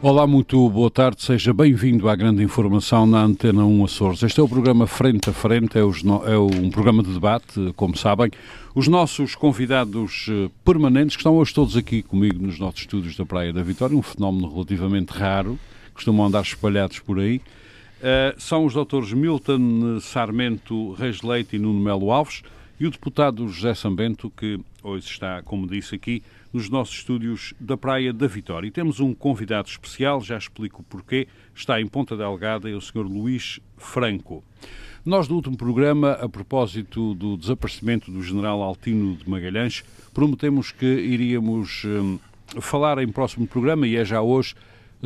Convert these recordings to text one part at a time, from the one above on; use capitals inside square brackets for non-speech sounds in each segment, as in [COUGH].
Olá, muito boa tarde, seja bem-vindo à grande informação na Antena 1 Açores. Este é o programa Frente a Frente, é, é um programa de debate, como sabem. Os nossos convidados eh, permanentes, que estão hoje todos aqui comigo nos nossos estúdios da Praia da Vitória, um fenómeno relativamente raro, costumam andar espalhados por aí, uh, são os doutores Milton Sarmento Reis Leite e Nuno Melo Alves e o deputado José Sambento, que hoje está, como disse aqui, nos nossos estúdios da Praia da Vitória. E temos um convidado especial, já explico porquê, está em Ponta Delgada, é o Sr. Luís Franco. Nós, no último programa, a propósito do desaparecimento do general Altino de Magalhães, prometemos que iríamos hum, falar em próximo programa, e é já hoje,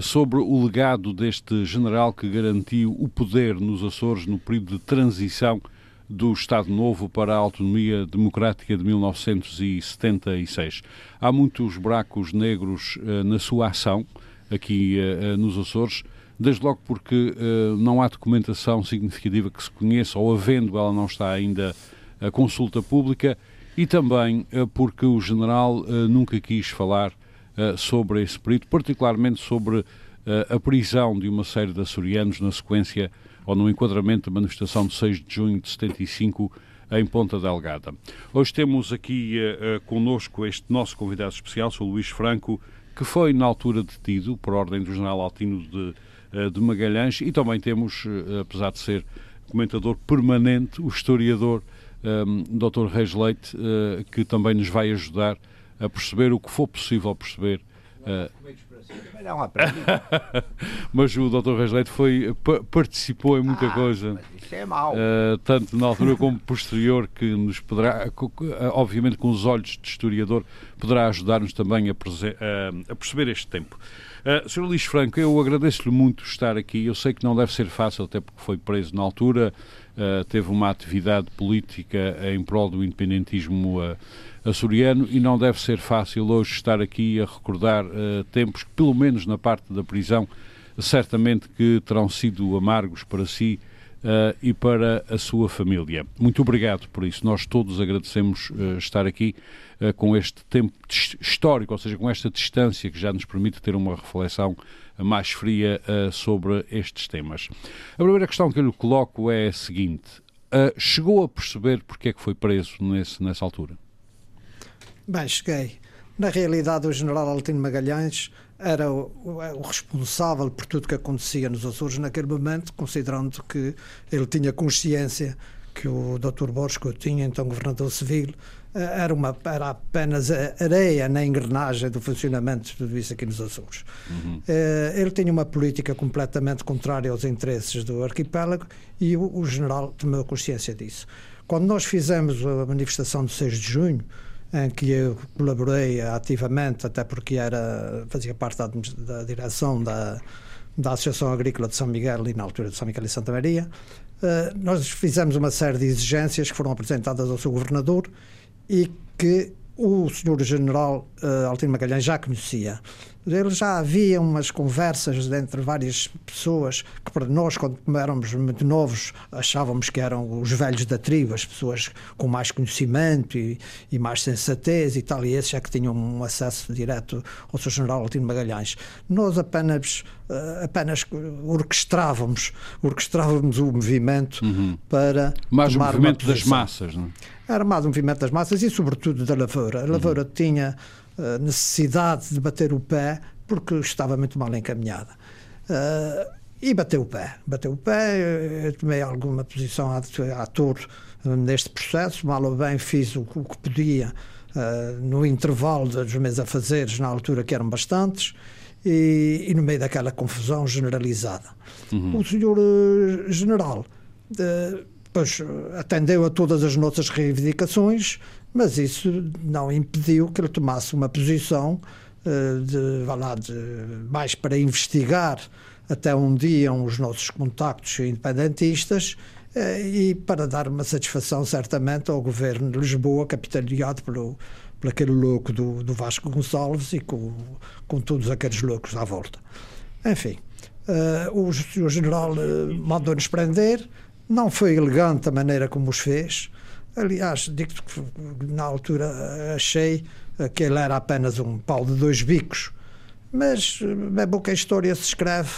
sobre o legado deste general que garantiu o poder nos Açores no período de transição do Estado Novo para a autonomia democrática de 1976. Há muitos buracos negros uh, na sua ação aqui uh, nos Açores, desde logo porque uh, não há documentação significativa que se conheça, ou havendo, ela não está ainda a consulta pública, e também porque o general nunca quis falar sobre esse período, particularmente sobre a prisão de uma série de açorianos na sequência ou no enquadramento da manifestação de 6 de junho de 75 em Ponta Delgada. Hoje temos aqui uh, uh, connosco este nosso convidado especial, o Luís Franco, que foi na altura detido por ordem do general Altino de, uh, de Magalhães e também temos, uh, apesar de ser comentador permanente, o historiador um, Dr. Reis Leite, que também nos vai ajudar a perceber o que for possível perceber. Uh, não há [LAUGHS] Mas o Dr. Reis Leite foi, participou em muita ah, coisa. isso é mau. Uh, tanto na altura como posterior, que nos poderá, obviamente com os olhos de historiador, poderá ajudar-nos também a, a, perceber este tempo. Uh, Sr. Luís Franco, eu agradeço-lhe muito estar aqui. Eu sei que não deve ser fácil, até porque foi preso na altura, uh, teve uma atividade política em prol do independentismo uh, açoriano e não deve ser fácil hoje estar aqui a recordar uh, tempos que, pelo menos na parte da prisão, certamente que terão sido amargos para si uh, e para a sua família. Muito obrigado por isso. Nós todos agradecemos uh, estar aqui com este tempo histórico, ou seja, com esta distância que já nos permite ter uma reflexão mais fria sobre estes temas. A primeira questão que eu lhe coloco é a seguinte. chegou a perceber porque é que foi preso nesse, nessa altura? Bem, cheguei. Na realidade, o general Altino Magalhães era o, o, responsável por tudo que acontecia nos Açores naquele momento, considerando que ele tinha consciência que o Dr. Borges tinha então governador civil, eh, era, uma, era apenas areia na engrenagem do funcionamento de tudo isso aqui nos Açores. Uhum. Eh, ele tinha uma política completamente contrária aos interesses do arquipélago e o, o general tomou consciência disso. Quando nós fizemos a manifestação de 6 de junho, em que eu colaborei ativamente, até porque era, fazia parte da, da direção da, da Associação Agrícola de São Miguel e na altura de São Miguel e Santa Maria, uh, nós fizemos uma série de exigências que foram apresentadas ao seu governador e que o senhor general uh, Altino Magalhães já conhecia. Ele já havia umas conversas entre várias pessoas que para nós, quando éramos muito novos, achávamos que eram os velhos da tribo, as pessoas com mais conhecimento e, e mais sensatez e tal, e esses já que tinham um acesso direto ao Sr. General Altino Magalhães. Nós apenas, uh, apenas orquestrávamos, orquestrávamos o movimento uhum. para. Mais o movimento das massas, não é? Era mais o movimento das massas e, sobretudo, da lavoura. A lavoura uhum. tinha eh, necessidade de bater o pé porque estava muito mal encaminhada. Uh, e bateu o pé. Bateu o pé, eu tomei alguma posição ator neste processo, mal ou bem fiz o, o que podia uh, no intervalo dos meus afazeres, na altura que eram bastantes, e, e no meio daquela confusão generalizada. Uhum. O senhor uh, general pois, atendeu a todas as nossas reivindicações, mas isso não impediu que ele tomasse uma posição uh, de, lá, de, mais para investigar até um dia os nossos contactos independentistas uh, e para dar uma satisfação certamente ao governo de Lisboa, capitaneado pelo, por aquele louco do, do Vasco Gonçalves e com, com todos aqueles loucos à volta. Enfim, uh, o, o, general uh, mandou-nos prender, não foi elegante a maneira como os fez. Aliás, digo que na altura achei que ele era apenas um pau de dois bicos, mas é bom que a história se escreve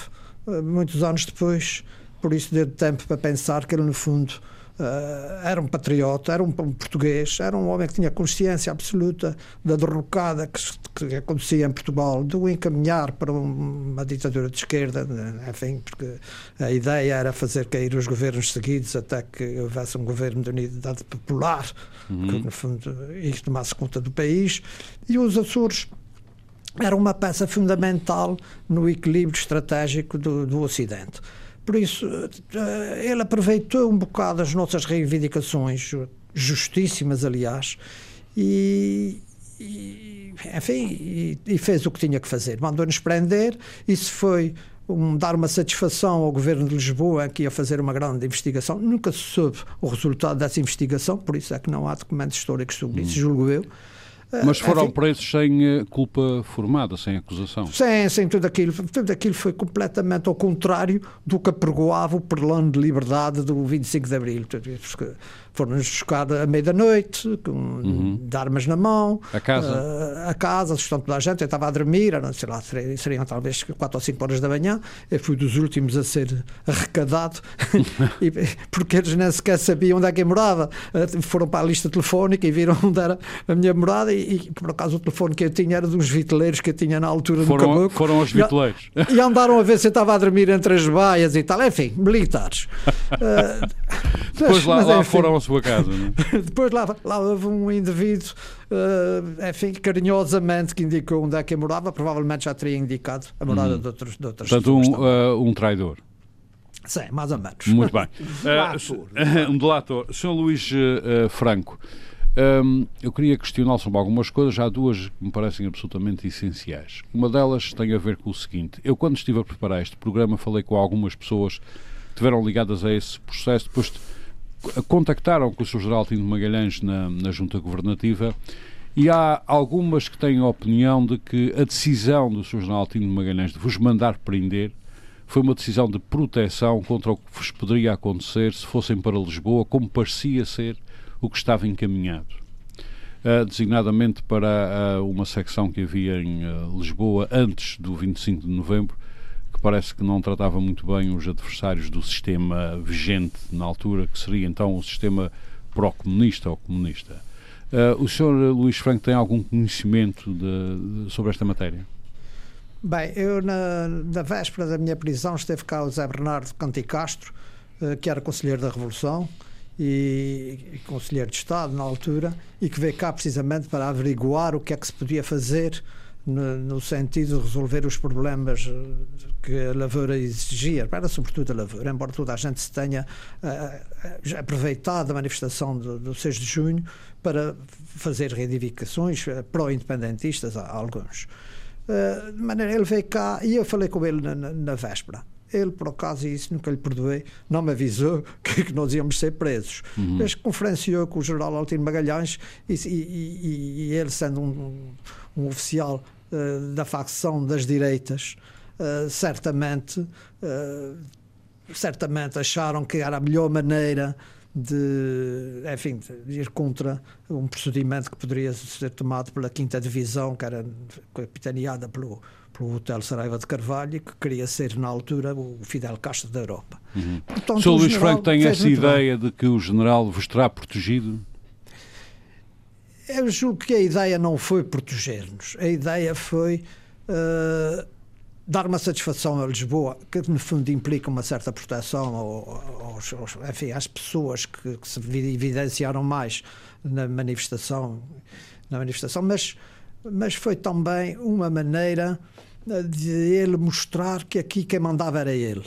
muitos anos depois, por isso deu tempo para pensar que ele, no fundo, Uh, era um patriota, era um, um, português, era um homem que tinha consciência absoluta da derrocada que, que acontecia em Portugal, do encaminhar para uma ditadura de esquerda, enfim, porque a ideia era fazer cair os governos seguidos até que houvesse um governo de unidade popular, uhum. que no fundo e tomasse conta do país, e os Açores eram uma peça fundamental no equilíbrio estratégico do, do Ocidente. Por isso, eh, ele aproveitou um bocado as nossas reivindicações, justíssimas, aliás, e, e enfim, e, e, fez o que tinha que fazer. Mandou-nos prender, isso foi um, dar uma satisfação ao governo de Lisboa que ia fazer uma grande investigação. Nunca se soube o resultado dessa investigação, por isso é que não há documentos históricos sobre isso, hum. julgo eu. Mas foram Enfim, presos sem eh, culpa formada, sem acusação? Sem, sem tudo aquilo. Tudo aquilo foi completamente ao contrário do que apregoava o plano de liberdade do 25 de Abril. Foram-nos buscar à meia da noite, com uhum. de armas na mão. A casa? Uh, a casa, assustando toda a gente. Eu estava a dormir, eram, sei lá, seriam talvez 4 ou 5 horas da manhã. Eu fui dos últimos a ser arrecadado, [LAUGHS] porque eles nem sequer sabiam onde é que eu morava. Uh, foram para a lista telefónica e viram onde era a minha morada. E, e por acaso o telefone que eu tinha era dos viteleiros que eu tinha na altura foram, do caboclo. Foram os viteleiros. E, e andaram a ver se eu estava a dormir entre as baias e tal. Enfim, militares. Uh, [LAUGHS] Depois mas, lá, mas, lá enfim, foram sua casa. É? [LAUGHS] Depois lá, lá houve um indivíduo, uh, enfim, carinhosamente que indicou onde é que morava, provavelmente já teria indicado a morada hum. de, outros, de outras Portanto, pessoas. Portanto, um, uh, um traidor. Sim, mais ou menos. Muito bem. [LAUGHS] uh, [LAUGHS] um delator. Sr. Luís Franco, um, eu queria questioná-lo sobre algumas coisas. Há duas que me parecem absolutamente essenciais. Uma delas tem a ver com o seguinte: eu, quando estive a preparar este programa, falei com algumas pessoas que estiveram ligadas a esse processo. Depois contactaram com o Sr. Geraldino Magalhães na, na Junta Governativa e há algumas que têm a opinião de que a decisão do Sr. Geraldino Magalhães de vos mandar prender foi uma decisão de proteção contra o que vos poderia acontecer se fossem para Lisboa, como parecia ser o que estava encaminhado. Uh, designadamente para uh, uma secção que havia em uh, Lisboa antes do 25 de novembro, parece que não tratava muito bem os adversários do sistema vigente na altura, que seria então o sistema pró-comunista ou comunista. Uh, o senhor Luís Franco tem algum conhecimento de, de, sobre esta matéria? Bem, eu na, na, véspera da minha prisão esteve cá o Zé Bernardo Canticastro, uh, que era conselheiro da Revolução e, e conselheiro de Estado na altura, e que veio cá precisamente para averiguar o que é que se podia fazer no, no, sentido de resolver os problemas eh, que a lavoura exigia, para sobretudo a lavoura, embora toda a gente se tenha uh, aproveitado da manifestação do, do 6 de junho para fazer reivindicações pró-independentistas, a, alguns. Uh, de maneira, ele veio cá e eu falei com ele na, na, na véspera ele, por acaso, e isso nunca lhe perdoei, não me avisou [LAUGHS] que, que nós íamos ser presos. Uhum. Mas conferenciou com o general Altino Magalhães e, e, e, e ele, sendo um, um oficial da facção das direitas, uh, certamente, uh, certamente acharam que era a melhor maneira de, enfim, de ir contra um procedimento que poderia ser tomado pela quinta divisão, que era capitaneada pelo pelo Hotel Saraiva de Carvalho, que queria ser, na altura, o Fidel Castro da Europa. Uhum. Portanto, o Sr. Luís Franco tem essa ideia bem. de que o general vos terá protegido? Eu julgo que a ideia não foi proteger-nos. A ideia foi uh, dar uma satisfação a Lisboa, que no fundo implica uma certa proteção aos, aos, enfim, às pessoas que, que, se evidenciaram mais na manifestação, na manifestação mas, mas foi também uma maneira de ele mostrar que aqui quem mandava era ele.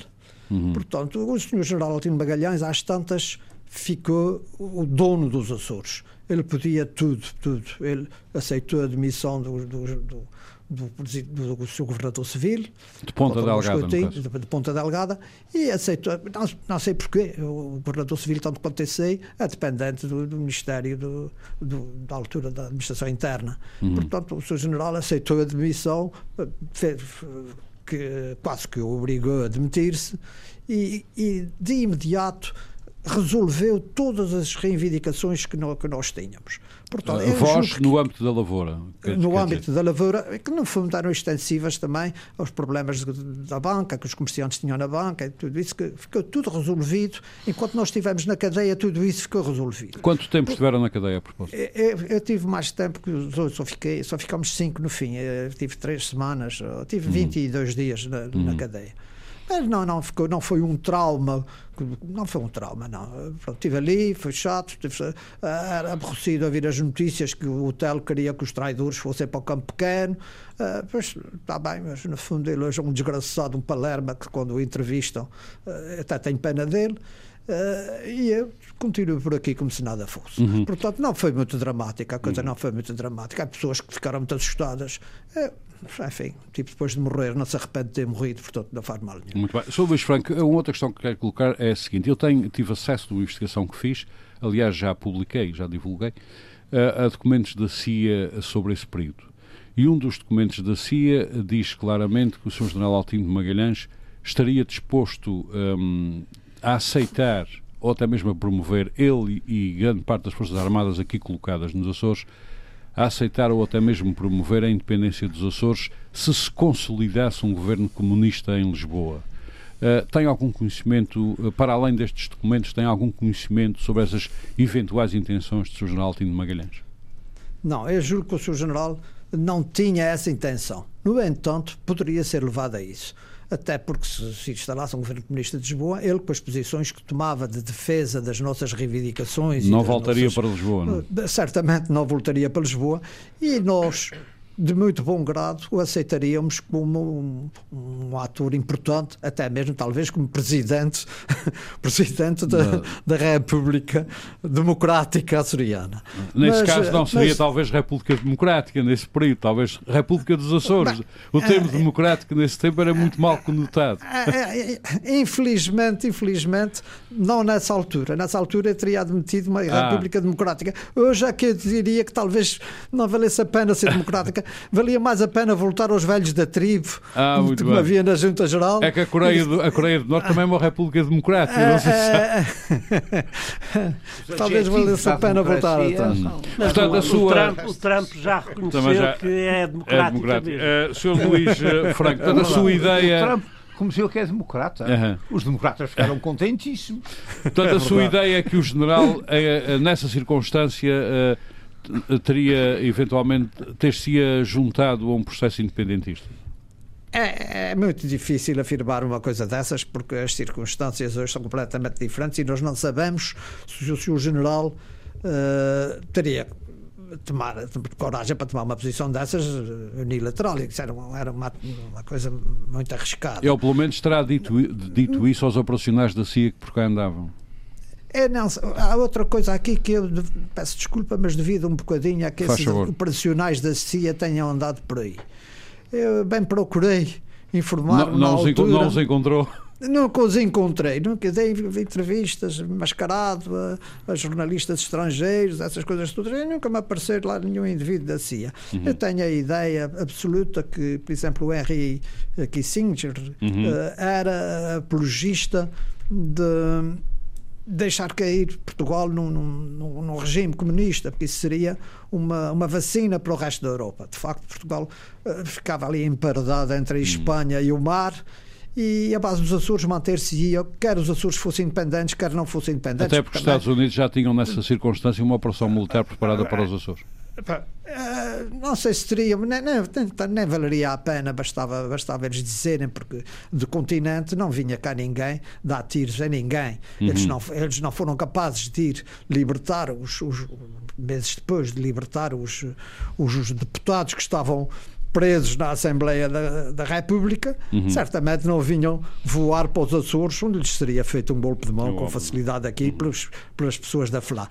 Uhum. Portanto, o Sr. General Altino Magalhães, às tantas, ficou o dono dos Açores. Ele podia tudo, tudo. Ele aceitou a demissão do, do, do do, do, do, seu governador civil. De Ponta Delgada de, de, Ponta Delgada. E aceitou, não, não, sei porquê o governador civil, tanto quanto eu sei é dependente do, do Ministério do, da altura da administração interna. Uhum. portanto o seu general aceitou a demissão fez, que quase que o obrigou a demitir-se, e, e de imediato resolveu todas as reivindicações que nós, que nós tínhamos. Portanto, uh, Voz que, no âmbito da lavoura. no âmbito dizer. da lavoura, que no fundo eram extensivas também aos problemas da banca, que os comerciantes tinham na banca, tudo isso, que ficou tudo resolvido. Enquanto nós estivemos na cadeia, tudo isso ficou resolvido. Quanto tempo estiveram na cadeia, a propósito? Eu, eu, eu, tive mais tempo que os outros, só, fiquei, só ficámos cinco no fim. Eu tive três semanas, tive 22 hum. dias na, hum. na cadeia. Mas não, não, ficou, não foi um trauma, não foi um trauma, não. Pronto, estive ali, foi chato, estive, era aborrecido a ouvir as notícias que o hotel queria que os traidores fossem para o campo pequeno. Uh, pois está bem, mas no fundo ele é um desgraçado, um palerma que quando o entrevistam uh, até tenho pena dele. Uh, e eu continuo por aqui como se nada fosse. Uhum. Portanto, não foi muito dramática, a coisa uhum. não foi muito dramática. Há pessoas que ficaram muito assustadas. Eu, enfim, tipo, depois de morrer, não se arrepende de ter morrido, portanto, não faz mal nenhum. Muito bem. Sr. Luís Franco, uma outra questão que quero colocar é a seguinte: eu tenho, tive acesso a uma investigação que fiz, aliás, já publiquei, já divulguei, a, a documentos da CIA sobre esse período. E um dos documentos da CIA diz claramente que o Sr. General Altino de Magalhães estaria disposto um, a aceitar ou até mesmo a promover ele e grande parte das Forças Armadas aqui colocadas nos Açores a aceitar ou até mesmo promover a independência dos Açores se se consolidasse um governo comunista em Lisboa. Uh, tem algum conhecimento, uh, para além destes documentos, tem algum conhecimento sobre essas eventuais intenções do Sr. General Tino Magalhães? Não, eu juro que o Sr. General não tinha essa intenção. No entanto, poderia ser levado a isso até porque se, se instalasse um governo comunista de Lisboa, ele com as posições que tomava de defesa das nossas reivindicações... Não voltaria nossas, para Lisboa, não? Eh, certamente não voltaria para Lisboa e nós de muito bom grado, o aceitaríamos como um, um ator importante, até mesmo talvez como presidente, [LAUGHS] presidente da, da República Democrática Açoriana. Nesse mas, caso não seria mas, talvez República Democrática nesse período, talvez República dos Açores. o termo é, democrático nesse tempo era muito mal conotado. É, é, infelizmente, infelizmente, não nessa altura. Nessa altura teria admitido uma ah. República Democrática. Hoje é que eu diria que talvez não valesse a pena ser [LAUGHS] democrática valia mais a pena voltar aos velhos da tribo, ah, muito como bem. havia na Junta Geral. É que a Coreia do, a Coreia do Norte também é uma república democrática, não se sabe. [LAUGHS] Talvez valesse a pena voltar atrás. Portanto, a sua... o, Trump, o Trump já reconheceu já que é democrático. É democrático. Uh, Sr. Luís uh, Franco, portanto, a sua ideia... O Trump reconheceu que é democrata. Os democratas ficaram contentíssimos. Portanto, a sua ideia é que o general, nessa circunstância, teria eventualmente ter-se juntado a um processo independentista? É, é, muito difícil afirmar uma coisa dessas porque as circunstâncias hoje são completamente diferentes e nós não sabemos se, se o general uh, teria tomar coragem para tomar uma posição dessas eh, unilateral. Isso era, uma, era uma, uma, coisa muito arriscada. Ele, pelo menos, terá dito, dito isso aos operacionais da CIA que por cá andavam. É, não, há outra coisa aqui que eu peço desculpa, mas devido um bocadinho a que esses operacionais da CIA tenham andado por aí. Eu bem procurei informar. Não, não, os, altura, não os encontrou? Nunca os encontrei, nunca dei entrevistas mascarado a, a, jornalistas estrangeiros, essas coisas todas, e nunca me apareceu lá nenhum indivíduo da CIA. Uhum. Eu tenho a ideia absoluta que, por exemplo, o Henry Kissinger uhum. uh, era apologista de deixar cair Portugal num, num, num, regime comunista, porque isso seria uma, uma vacina para o resto da Europa. De facto, Portugal uh, ficava ali emparedado entre a hum. Espanha hum. e o mar. E a base dos Açores manter-se-ia, quer os Açores fossem independentes, quer não fossem independentes. Até porque os Estados Unidos já tinham nessa circunstância uma operação militar preparada para os Açores. Uh, não sei se teria, nem, nem, nem, valeria a pena, bastava, bastava eles dizerem, porque do continente não vinha cá ninguém dar tiros a ninguém. Uhum. Eles, não, eles não foram capazes de ir libertar os, os meses depois de libertar os, os, os deputados que estavam presos na Assembleia da, da República, uhum. certamente não vinham voar para os Açores, onde lhes seria feito um golpe de mão com facilidade aqui uhum. pelos, pelas pessoas da FLA.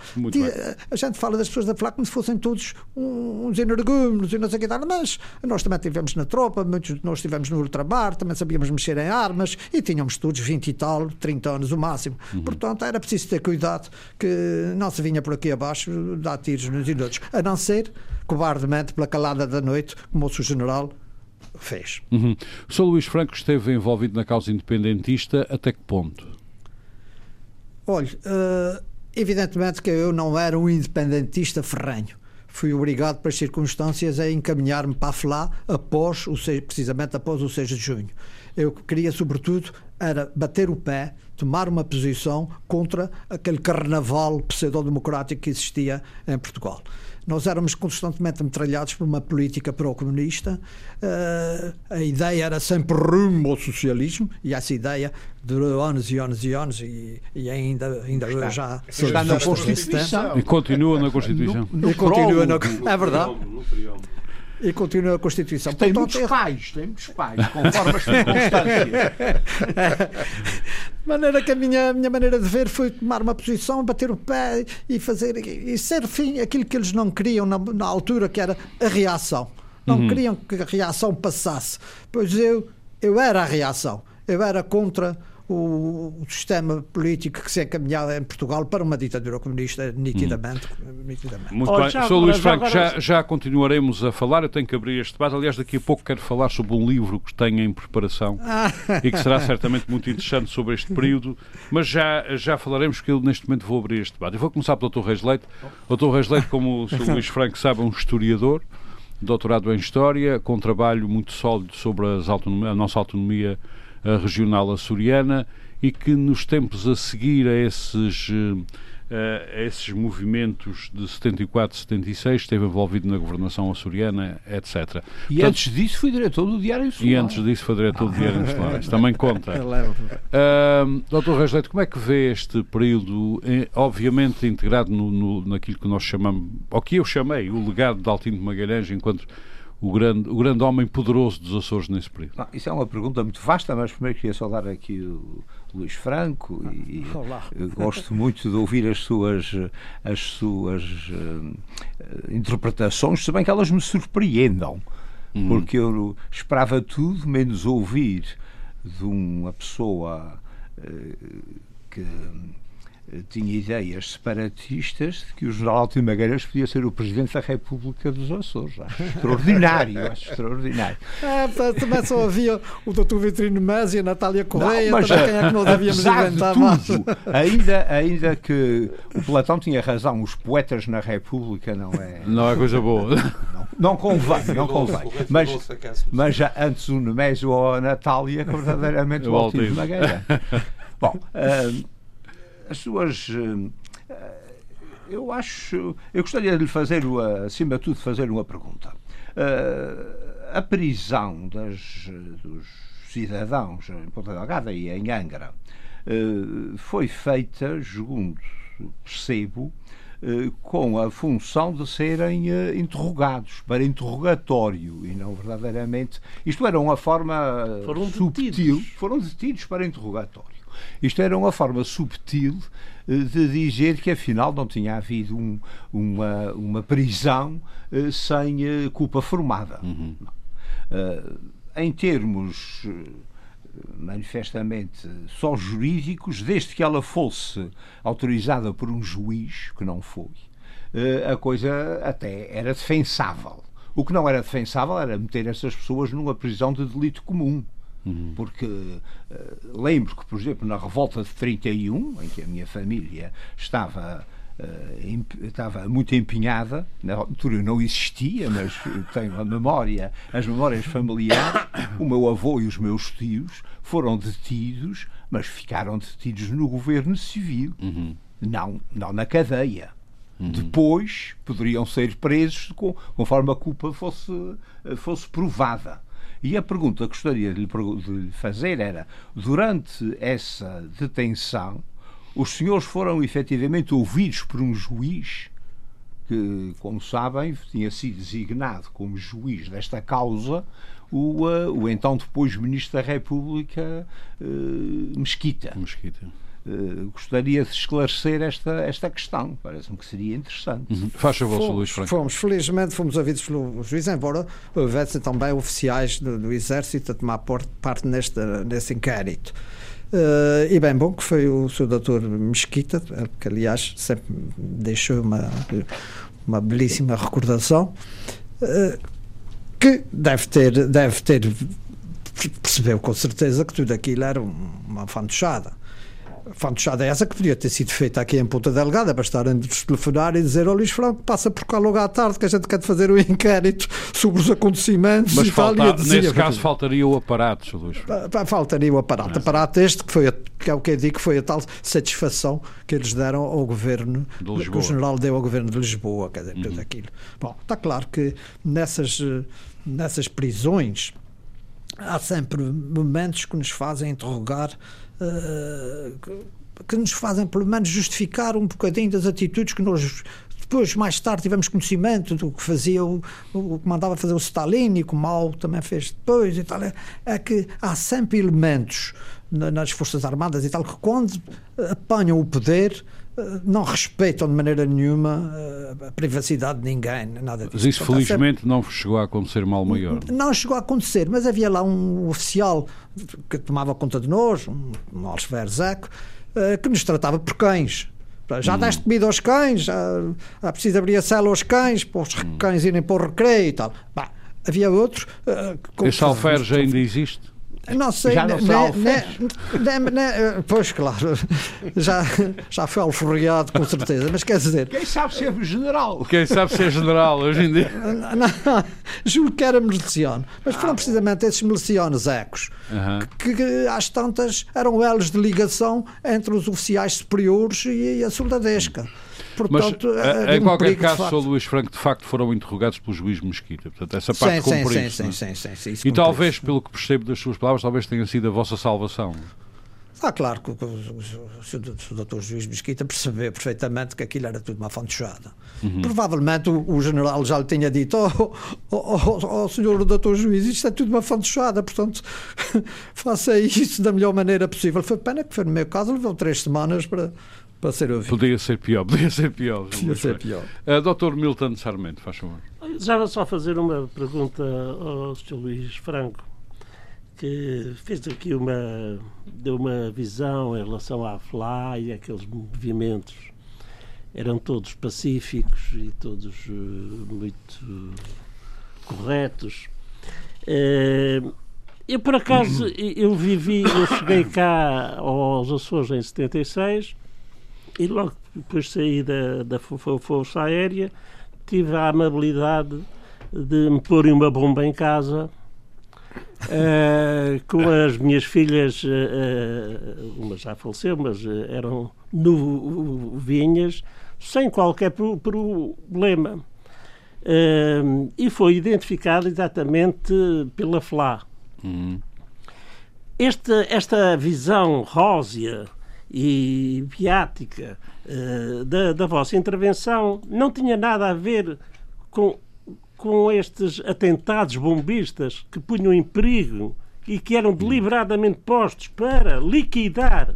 A gente fala das pessoas da FLA como se fossem todos uns energúmenos e não sei o que tal, mas nós também estivemos na tropa, muitos de nós estivemos no ultramar, também sabíamos mexer em armas e tínhamos todos 20 e tal, 30 anos o máximo. Uhum. Portanto, era preciso ter cuidado que não se vinha por aqui abaixo dar tiros nos inúteis, a não ser cobardemente pela calada da noite, como o general fez. Uhum. O Sr. Luís Franco esteve envolvido na causa independentista até que ponto? Olha, uh, evidentemente que eu não era um independentista ferrenho. Fui obrigado, pelas circunstâncias, a encaminhar-me para a FLA após, o, precisamente após o 6 de junho. Eu queria, sobretudo, era bater o pé, tomar uma posição contra aquele carnaval pseudo-democrático que existia em Portugal. Nós éramos constantemente metralhados por uma política pró-comunista. Uh, a ideia era sempre rumo ao socialismo e essa ideia durou anos e anos e anos e, e ainda, ainda está, já está na Constituição. E continua na Constituição. No, no e continua na, é verdade. E continua a Constituição. Tem Portanto, muitos pais, tem muitos pais, conforme as circunstâncias. [LAUGHS] maneira que a minha, minha maneira de ver foi tomar uma posição, bater o pé e fazer e ser fim aquilo que eles não queriam na, na altura, que era a reação. Não uhum. queriam que a reação passasse. Pois eu, eu era a reação. Eu era contra o, o, sistema político que se encaminhava em Portugal para uma ditadura comunista, nitidamente. Hum. nitidamente. Muito oh, bem. Já, Sou Luís Franco, já, já, já continuaremos a falar. Eu tenho que abrir este debate. Aliás, daqui a pouco quero falar sobre um livro que tenho em preparação ah. e que será certamente muito interessante sobre este período. Mas já, já falaremos, que eu neste momento vou abrir este debate. Eu vou começar pelo Dr. Reis Leite. O Dr. Reis Leite, como o Sr. Luís Franco sabe, é um historiador doutorado em História, com um trabalho muito sólido sobre a nossa autonomia regional açoriana e que nos tempos a seguir a esses, eh, a esses movimentos de 74, 76 esteve envolvido na governação açoriana, etc. E Portanto, antes disso foi diretor do Diário Solar. E antes disso foi diretor do Diário Solar. Isso também conta. [LAUGHS] Uh, Doutor Reis como é que vê este período, eh, obviamente integrado no, no, naquilo que nós chamamos, ou que eu chamei, o legado de Altino de Magalhães enquanto o grande, o grande homem poderoso dos Açores nesse período? Não, isso é uma pergunta muito vasta, mas primeiro queria saudar aqui o Luís Franco e gosto muito de ouvir as suas, as suas uh, interpretações, se bem que elas me surpreendam, uhum. porque eu esperava tudo menos ouvir de uma pessoa uh, que tinha ideias separatistas de que o general Altino Magalhães podia ser o presidente da República dos Açores. Acho extraordinário, [LAUGHS] acho extraordinário. É, também só havia o doutor Vitrino Mas e a Natália Correia, não, mas, quem é que nós havíamos inventar tudo, [LAUGHS] ainda, ainda que o Platão tinha razão, os poetas na República não é... Não é coisa boa. Não, não convém, não convém. Mas, mas já antes o Nemésio ou a Natália, verdadeiramente o Altino Magalhães. [LAUGHS] Bom... Uh, as suas. Eh, eu acho. Eu gostaria de lhe fazer, acima de tudo, fazer uma pergunta. Eh, a prisão das, dos cidadãos em Ponta Delgada e em Angra eh, foi feita, segundo percebo, com a função de serem interrogados para interrogatório e não verdadeiramente. Isto era uma forma foram subtil. Detidos. Foram detidos para interrogatório. Isto era uma forma subtil eh, de dizer que afinal não tinha havido um, uma, uma prisão eh, sem eh, culpa formada. Uhum. Em termos manifestamente só jurídicos, desde que ela fosse autorizada por um juiz, que não foi, a coisa até era defensável. O que não era defensável era meter essas pessoas numa prisão de delito comum. Uhum. Porque uh, lembro que, por exemplo, na revolta de 31, em que a minha família estava Uh, estava muito empenhada, na altura não existia, mas tenho a memória, as memórias familiares. O meu avô e os meus tios foram detidos, mas ficaram detidos no governo civil, uhum. não, não na cadeia. Uhum. Depois poderiam ser presos conforme a culpa fosse, fosse provada. E a pergunta que gostaria de lhe fazer era: durante essa detenção, os senhores foram efetivamente ouvidos por um juiz que, como sabem, tinha sido designado como juiz desta causa o, uh, o então depois Ministro da República uh, Mesquita. Mesquita. Uh, gostaria de esclarecer esta, esta questão. Parece-me que seria interessante. Uhum. Faz favor, fomos, Luís Franco. Fomos, felizmente, fomos ouvidos pelo juiz, embora houvesse também oficiais do, do, Exército a tomar parte neste, nesse inquérito. Uh, e bem bom que foi o Sr. Dr. Mesquita, que aliás sempre deixou uma, uma belíssima recordação, uh, que deve ter, deve ter percebeu com certeza que tudo aquilo era uma fantochada fantochada é essa que podia ter sido feita aqui em Ponta Delgada, bastar-nos telefonar e dizer ao Luís Franco, passa por cá logo à tarde que a gente quer fazer um inquérito sobre os acontecimentos Mas e falta, tal. Dizia, nesse caso faltaria o aparato, Luís Faltaria o aparato. Mas... Aparato este que foi, a, que é o que eu digo, que foi a tal satisfação que eles deram ao governo, que o general deu ao governo de Lisboa, quer dizer, uhum. tudo aquilo. Bom, está claro que nessas, nessas prisões há sempre momentos que nos fazem interrogar que nos fazem pelo menos justificar um bocadinho das atitudes que nós depois mais tarde tivemos conhecimento do que fazia o, o que mandava fazer o Stalin e que o Mao também fez depois e tal. É, é que há sempre elementos nas forças armadas e tal que quando apanham o poder não respeitam de maneira nenhuma eh, a privacidade de ninguém, nada disso. Mas isso felizmente não chegou a acontecer mal maior. Não chegou a acontecer, mas havia lá um oficial que tomava conta de nós, um Zeco, eh, que nos tratava por cães. Já hum. deste comida aos cães, já, já precisa abrir a cela aos cães, para os hum. cães irem para o recreio e tal. Bah, havia outro. Uh, Esse alferje ainda existe? Não sei, já não né, né, né, Pois, claro, já, já foi alforriado, com certeza, mas quer dizer. Quem sabe ser general? Quem sabe ser general hoje em dia? Não, juro que era miliciano, mas foram ah, precisamente esses milicianos ecos que, que, às tantas, eram elos de ligação entre os oficiais superiores e, e a soldadesca. Portanto, Mas, em qualquer caso, o Luís Franco, de facto, foram interrogados pelo juiz Mesquita. Portanto, essa parte sim, sim, sim, sim, sim, sim, E talvez, pelo que percebo das suas palavras, talvez tenha sido a vossa salvação. Ah, claro que o, o, doutor juiz Mesquita percebeu perfeitamente que aquilo era tudo uma fantochada. Uhum. Provavelmente o, o, general já lhe tinha dito oh, oh, oh, oh, senhor doutor juiz, isto é tudo uma fantochada, portanto [LAUGHS] faça isso da melhor maneira possível. Foi pena que foi no meu caso, levou três semanas para, para ser ouvido. [LAUGHS] Podia ser pior, podia ser pior. Podia ser pior. Uh, Doutor Milton Sarmento, faz favor. Já vou só fazer uma pergunta ao Sr. Luís Franco, que fez aqui uma, deu uma visão em relação à FLA e aqueles movimentos. Eram todos pacíficos e todos uh, muito corretos. Uh, eu, por acaso, [COUGHS] eu vivi, eu cheguei cá aos Açores em 76 e logo depois de sair da, da Força Aérea, tive a amabilidade de me pôr uma bomba em casa uh, com as minhas filhas, uh, uma já faleceu, mas eram novinhas, sem qualquer problema. Uh, e foi identificado exatamente pela FLA. Uhum. Esta, esta visão rósea e viática uh, da, da vossa intervenção não tinha nada a ver com, com estes atentados bombistas que punham em perigo e que eram deliberadamente postos para liquidar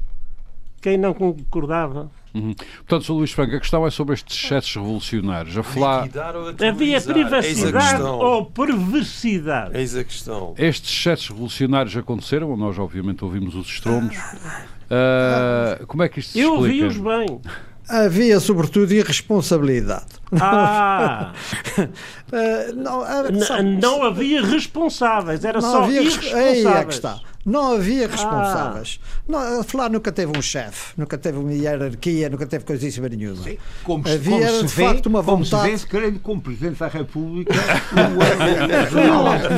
quem não concordava. Uhum. Portanto, Sr. Luís Franco, a questão é sobre estes excessos revolucionários. A falar... Havia privacidade ou perversidade? Eis a questão. Estes excessos revolucionários aconteceram, nós obviamente ouvimos os estrondos. Uh, como é que isto se Eu explica? Eu vi-os bem. Havia, sobretudo, irresponsabilidade. Ah! uh, [LAUGHS] não, não, havia responsáveis, era não só havia, irresponsáveis. Aí é que está. Não havia responsáveis. Ah. Não, a Flá nunca teve um chefe, nunca teve uma hierarquia, nunca teve coisíssima nenhuma. Sim, como, havia, como se de vê, facto, uma como vontade. Se vê, querendo como Presidente da República. [LAUGHS]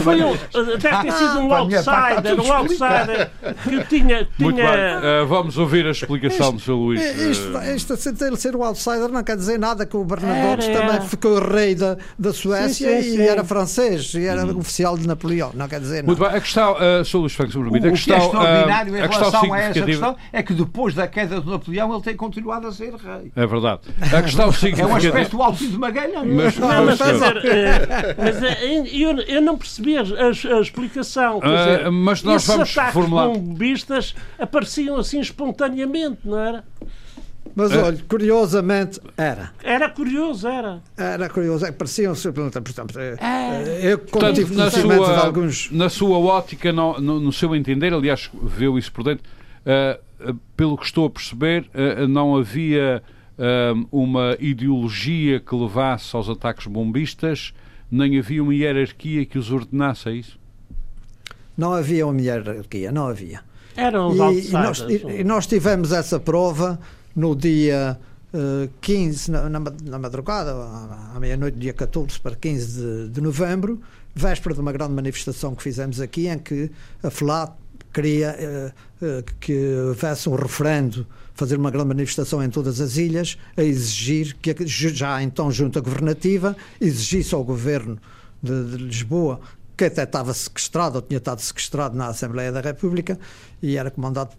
foi um, deve ter sido um outsider, um outsider que tinha. Muito bem, uh, vamos ouvir a explicação do Sr. Luís. Isto, isto, isto, ele ser um outsider não quer dizer nada que o Bernadotte também ficou rei da, da Suécia sim, sim, e era francês e era hum. oficial de Napoleão. Não quer dizer nada. Muito bem, a questão, uh, Sr. Luís Franco, o, a questão, que é extraordinário uh, em relação a essa questão é que depois da queda do Napoleão ele tem continuado a ser rei. É verdade. A questão significativa... É um aspecto Alto de Magalhães. Mas, não, mas, dizer, uh, mas uh, eu, eu não percebi a, a, a explicação. Quer dizer, mas nós vamos ataques formular... bombistas apareciam assim espontaneamente, não era? Mas olha, curiosamente era. Era curioso, era. Era curioso, é, pareciam-se, por exemplo, é. eu quando tive na sua, de alguns. Na sua ótica, no, no, no, seu entender, aliás, viu isso por dentro, uh, pelo que estou a perceber, uh, não havia uh, uma ideologia que levasse aos ataques bombistas, nem havia uma hierarquia que os ordenasse, é isso? Não havia uma hierarquia, não havia. Eram os e, e, nós, e, e nós tivemos essa prova no dia uh, 15, na, na, madrugada, à, à meia-noite, dia 14 para 15 de, de, novembro, véspera de uma grande manifestação que fizemos aqui, em que a FLA queria uh, uh, que houvesse um referendo, fazer uma grande manifestação em todas as ilhas, a exigir que, já então junta governativa, exigisse ao governo de, de Lisboa que até estava sequestrado, ou tinha estado sequestrado na Assembleia da República, e era comandado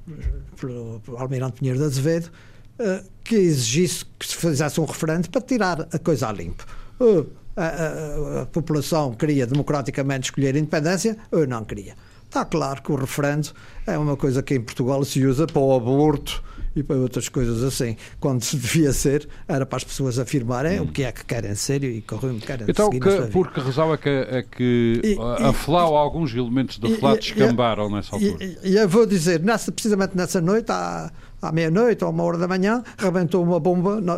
pelo, pelo Almirante Pinheiro de Azevedo, uh, que exigisse que se fizesse um referendo para tirar a coisa a limpo. Uh, a, a, a, população queria democraticamente escolher a independência, ou não queria. Está claro que o referendo é uma coisa que em Portugal se usa para o aborto, e para outras coisas assim. Quando se devia ser, era para as pessoas afirmarem hum. o que é que querem ser e como querem então, seguir que, Porque razão é que, é que e, a, a FLA ou alguns elementos da FLA descambaram nessa altura? E, e, eu vou dizer, nessa, precisamente nessa noite, à, à meia-noite ou uma hora da manhã, rebentou uma bomba na,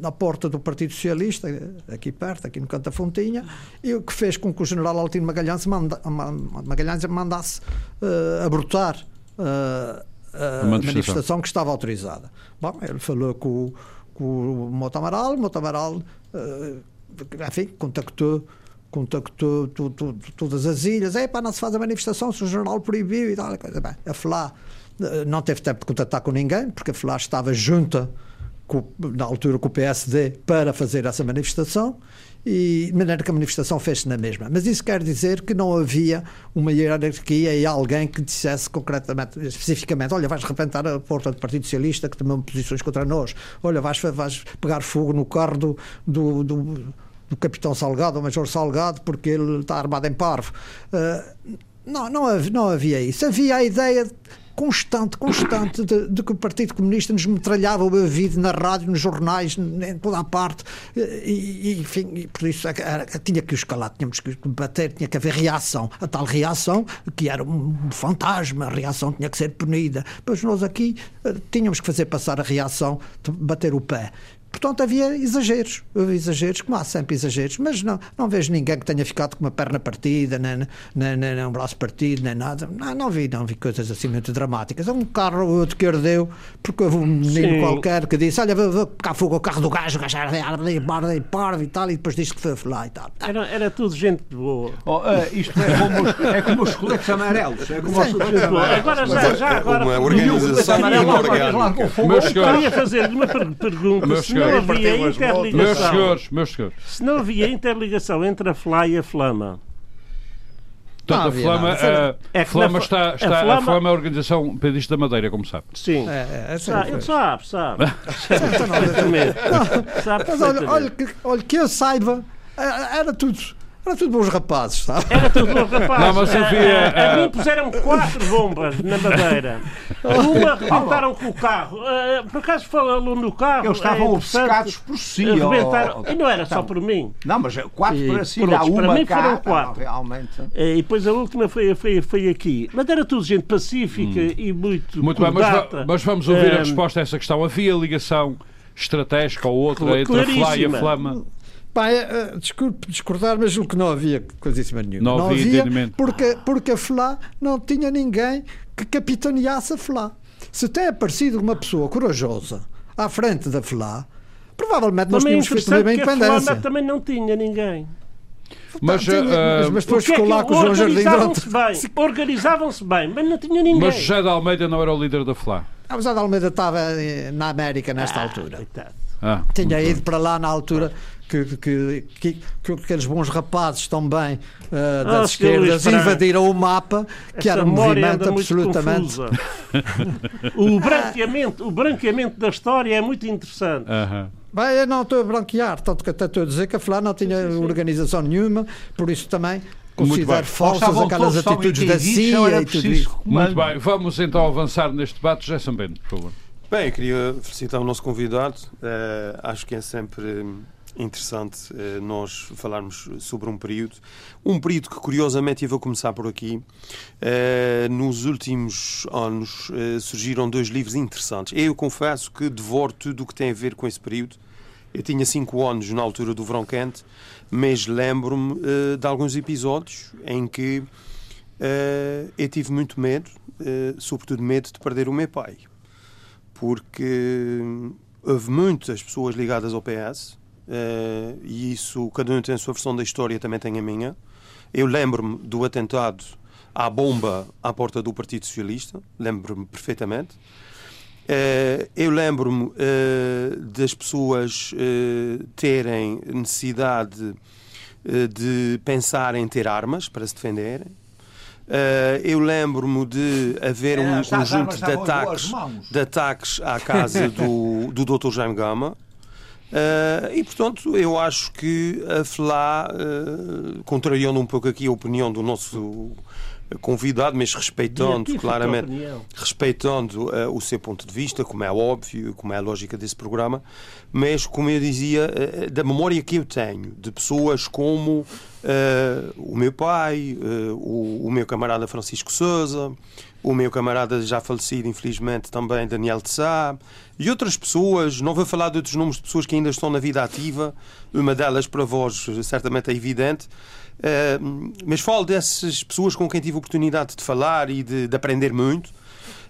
na, porta do Partido Socialista, aqui perto, aqui no Canto da Fontinha, e o que fez com que o general Altino Magalhães, manda, Magalhães mandasse uh, abortar uh, a manifestação. que estava autorizada. Bom, ele falou com, com o Mota Amaral, o Mota Amaral, uh, enfim, contactou contactou tu, tu, todas as ilhas, é para não se faz a manifestação se o jornal proibiu e tal, coisa. Bem, a uh, não teve tempo de contactar com ninguém, porque a FLA estava junta com, na altura com o PSD para fazer essa manifestação e de maneira que a manifestação fez-se na mesma. Mas isso quer dizer que não havia uma hierarquia e alguém que dissesse concretamente, especificamente, olha, vais repentar a porta do Partido Socialista que tomou posições contra nós, olha, vais, vais pegar fogo no carro do, do, do, do Capitão Salgado, o Major Salgado, porque ele está armado em parvo. Uh, não, não, não havia isso. Havia a ideia constante, constante de, de, que o Partido Comunista nos metralhava o vida na rádio, nos jornais, em toda a parte, e, e enfim, e por isso era, era, tinha que os calar, tínhamos que bater, tinha que haver reação. A tal reação, que era um fantasma, a reação tinha que ser punida. Pois nós aqui eh, tínhamos que fazer passar a reação bater o pé. Portanto, havia exageros, exageros, como há sempre exageros, mas não, não vejo ninguém que tenha ficado com uma perna partida, nem, nem, nem, nem um braço partido, nem nada. Não, não, vi, não vi coisas assim muito dramáticas. Um carro ou outro que ardeu, porque houve um menino Sim. qualquer que disse: Olha, vou, vou cá fogo ao carro do gajo, o gajo era barda e parvo e tal, e depois disse que foi lá e tal. Era, era tudo gente boa. Oh, uh, isto é como, os, é como os coletes amarelos. É como Sim. os Agora, já, já, agora. Uma organização inorgânica. Mas, queria fazer uma pergunta não havia interligação. Meus senhores, meus senhores. Se não havia interligação entre a FLA e a Flama. Portanto, a Flama, a, é Flama está, está, a, Flama... a Flama é a Organização Pedista da Madeira, como sabe. Sim. É, é, é sabe, sabe, sabe. [LAUGHS] sabe Mas olha, olha, que, olha, que eu saiba, era tudo era tudo bons rapazes, sabe? Era tudo bons [LAUGHS] rapazes. Não, mas havia, a, a, a, mim puseram quatro bombas na madeira. [LAUGHS] Uma rebentaram com o carro. Uh, por acaso falou no carro. Eles estavam é obcecados por si. Rebentaram. E não era só por mim. Não, mas quatro e, para si, outros, para mim foram quatro. Não, realmente. E depois a última foi, foi, foi aqui. Mas era tudo gente pacífica hum. e muito. Muito bem, mas, mas, vamos ouvir um, a resposta a essa questão. Havia ligação estratégica ou outra entre a FLA e a Flama? Pai, uh, desculpe discordar, mas o que não havia coisíssima nenhuma. Não, não havia, havia porque, porque a FLA não tinha ninguém que capitaneasse a FLA. Se tem aparecido uma pessoa corajosa à frente da FLA, provavelmente nós tínhamos feito bem a independência. A também não tinha ninguém. Mas, tinha, uh, mas, mas depois ficou é lá com o João Jardim Organizavam-se bem, organizavam-se bem, mas não tinha ninguém. Mas José de Almeida não era o líder da FLA. Ah, José de Almeida estava eh, na América nesta ah, altura. Ah, Tinha ido para lá na altura que, que, que, que aqueles bons rapazes também uh, das ah, esquerdas invadiram o mapa, que Essa era um movimento absolutamente. [LAUGHS] o, branqueamento, o branqueamento da história é muito interessante. Bem, eu não estou a branquear, tanto que até estou a dizer que a FLA não tinha sim, sim. organização nenhuma, por isso também considero falsas aquelas atitudes da CIA e tudo isso. Muito bem, vamos então avançar neste debate. José Sambento, por favor. Bem, eu queria felicitar o nosso convidado. Uh, acho que é sempre interessante uh, nós falarmos sobre um período. Um período que, curiosamente, e vou começar por aqui, uh, nos últimos anos uh, surgiram dois livros interessantes. Eu confesso que devoro tudo o que tem a ver com esse período. Eu tinha 5 anos na altura do verão quente, mas lembro-me uh, de alguns episódios em que uh, eu tive muito medo, uh, sobretudo medo de perder o meu pai. Porque houve muitas pessoas ligadas ao PS, e isso, cada um tem a sua versão da história, também tem a minha. Eu lembro-me do atentado à bomba à porta do Partido Socialista, lembro-me perfeitamente. Uh, eu lembro-me uh, das pessoas uh, terem necessidade de pensar em ter armas para se defenderem. eu lembro-me de haver um é, conjunto de ataques, de ataques à casa do, [LAUGHS] do Dr. Jaime Gama. e, portanto, eu acho que a FLA, contrariando um pouco aqui a opinião do nosso convidado, mas respeitando claramente, respeitando uh, o seu ponto de vista, como é óbvio, como é a lógica desse programa, mas como eu dizia, uh, da memória que eu tenho de pessoas como uh, o meu pai, o, o, meu camarada Francisco Souza, o meu camarada já falecido, infelizmente, também Daniel de Sá, e outras pessoas, não vou falar de outros nomes de pessoas que ainda estão na vida ativa, uma delas para vós certamente é evidente, Mas falo dessas pessoas com quem tive oportunidade de falar e de, de aprender muito.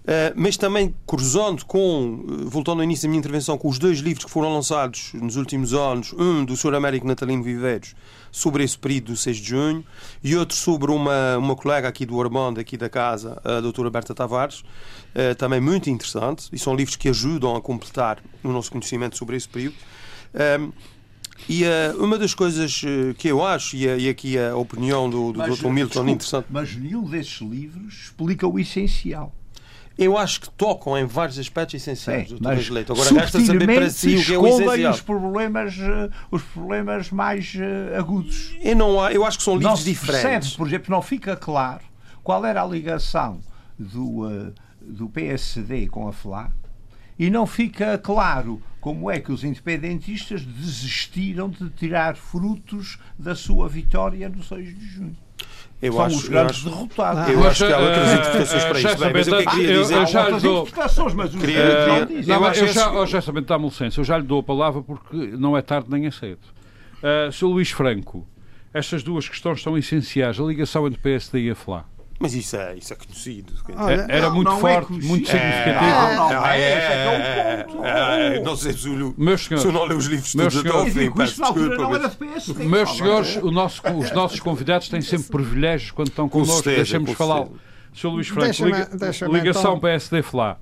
Uh, mas também cruzando com, voltando ao início da minha intervenção, com os dois livros que foram lançados nos últimos anos, um do Sr. Américo Natalino Viveiros, sobre esse período do 6 de junho, e outro sobre uma, uma colega aqui do Armando, aqui da casa, a doutora Berta Tavares, uh, também muito interessante, e são livros que ajudam a completar o nosso conhecimento sobre esse período. E uh, uma das coisas eh, que eu acho, e, e aqui a opinião do, do mas, Dr. Milton desculpe, interessante. Mas nenhum desses livros explica o essencial. Eu acho que tocam em vários aspectos essenciais do mas Leito. Agora resta saber para si o que é o essencial. Os problemas, eh, os problemas mais agudos. Eu, não, eu acho que são livros diferentes. Percebe, por exemplo, não fica claro qual era a ligação do, do PSD com a FLA e não fica claro como é que os independentistas desistiram de tirar frutos da sua vitória no 6 de junho. Eu São acho, os grandes acho, derrotados. Eu acho que há outras uh, interpretações para isso. Bem, mas eu queria dizer... Eu, já lhe dou... mas queria, uh, não, eu já, oh, já sabendo, dá-me licença, eu já lhe dou a palavra porque não é tarde nem é cedo. Uh, Sr. Luís Franco, estas duas questões são essenciais. A ligação entre PSD e a FLA. Mas isso é, isso é conhecido. Olha, era não, muito não é forte, é muito significativo. É, não, não, é, é, é, não sei se o, meus senhores, se não lê os livros meus todos senhores, até ao fim, peço desculpa. Meus senhores, nosso, os nossos convidados têm sempre privilégios quando estão connosco. Deixemos falar. Sr. Luís Franco, liga, ligação então, PSD-FLA.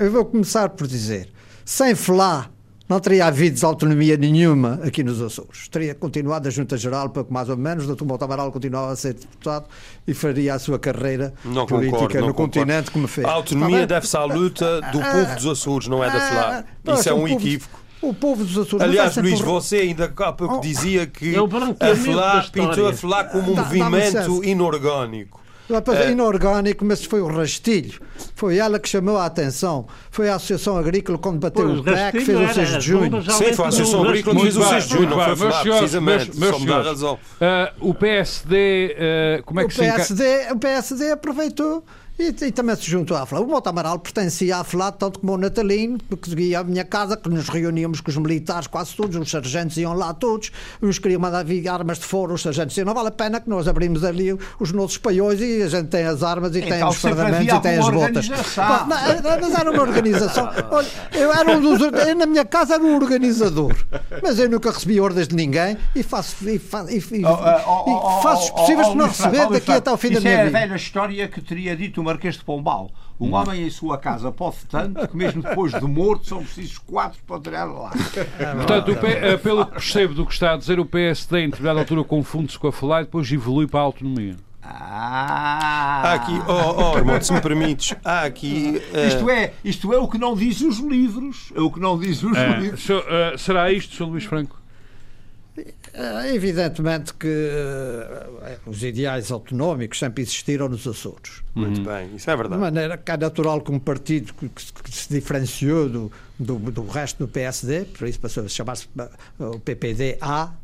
Eu vou começar por dizer, sem FLA não teria havido autonomia nenhuma aqui nos Açores. Teria continuado a Junta Geral, pouco mais ou menos, o Dr. Mota Amaral continuava a ser deputado e faria a sua carreira não política concordo, no continente como fez. A autonomia deve-se à luta do ah, povo dos Açores, não é da FLA. Ah, Isso é um equívoco. O povo dos Açores. Aliás, Luís, por... você ainda há pouco oh, dizia que é a FLA pintou a FLA como um movimento inorgânico. É inorgânico, mas foi o rastilho. Foi ela que chamou a atenção. Foi a Associação Agrícola quando bateu o pé que fez o 6 de junho. Sim, foi a Associação Agrícola que fez o 6 de junho, não foi falar, precisamente. Meus, meus razão. Uh, o PSD, uh, como é que o PSD, se... O PSD aproveitou e, e, também se juntou à FLA. O Mota Amaral pertencia à FLA, tanto como o Natalino, porque seguia a minha casa, que nos reuníamos com os militares, quase todos, os sargentos iam lá todos, uns queriam mandar vir armas de fora, os sargentos diziam, não vale a pena que nós abrimos ali os nossos paiões e a gente tem as armas e então, tem os fardamentos e tem as botas. mas era uma organização. Olha, eu era um dos. Eu, na minha casa era um organizador, mas eu nunca recebi ordens de ninguém e faço, e, fa, e, e, oh, oh, oh, e faço os possíveis para não receber daqui até ao fim da minha vida. Isso é a velha história que teria dito Marquês de Pombal. Um hum. homem em sua casa pode tanto que mesmo depois de morto são precisos quatro para tirar lá. Portanto, o P, eh, pelo que percebo do que está a dizer, o PSD em determinada altura confunde-se com a falar e depois evolui para a autonomia. Ah. Há aqui, oh, oh se me permites, há aqui. Uh... Isto, é, isto é o que não dizem os livros. É o que não dizem os é. livros. So, uh, será isto, Sr. Luís Franco? É, evidentemente que uh, os ideais autonómicos sempre existiram nos Açores. Muito uhum. bem, isso é verdade. De maneira que é natural que um partido que, que se diferenciou do, do, do, resto do PSD, por isso passou a chamar-se o PPD-A,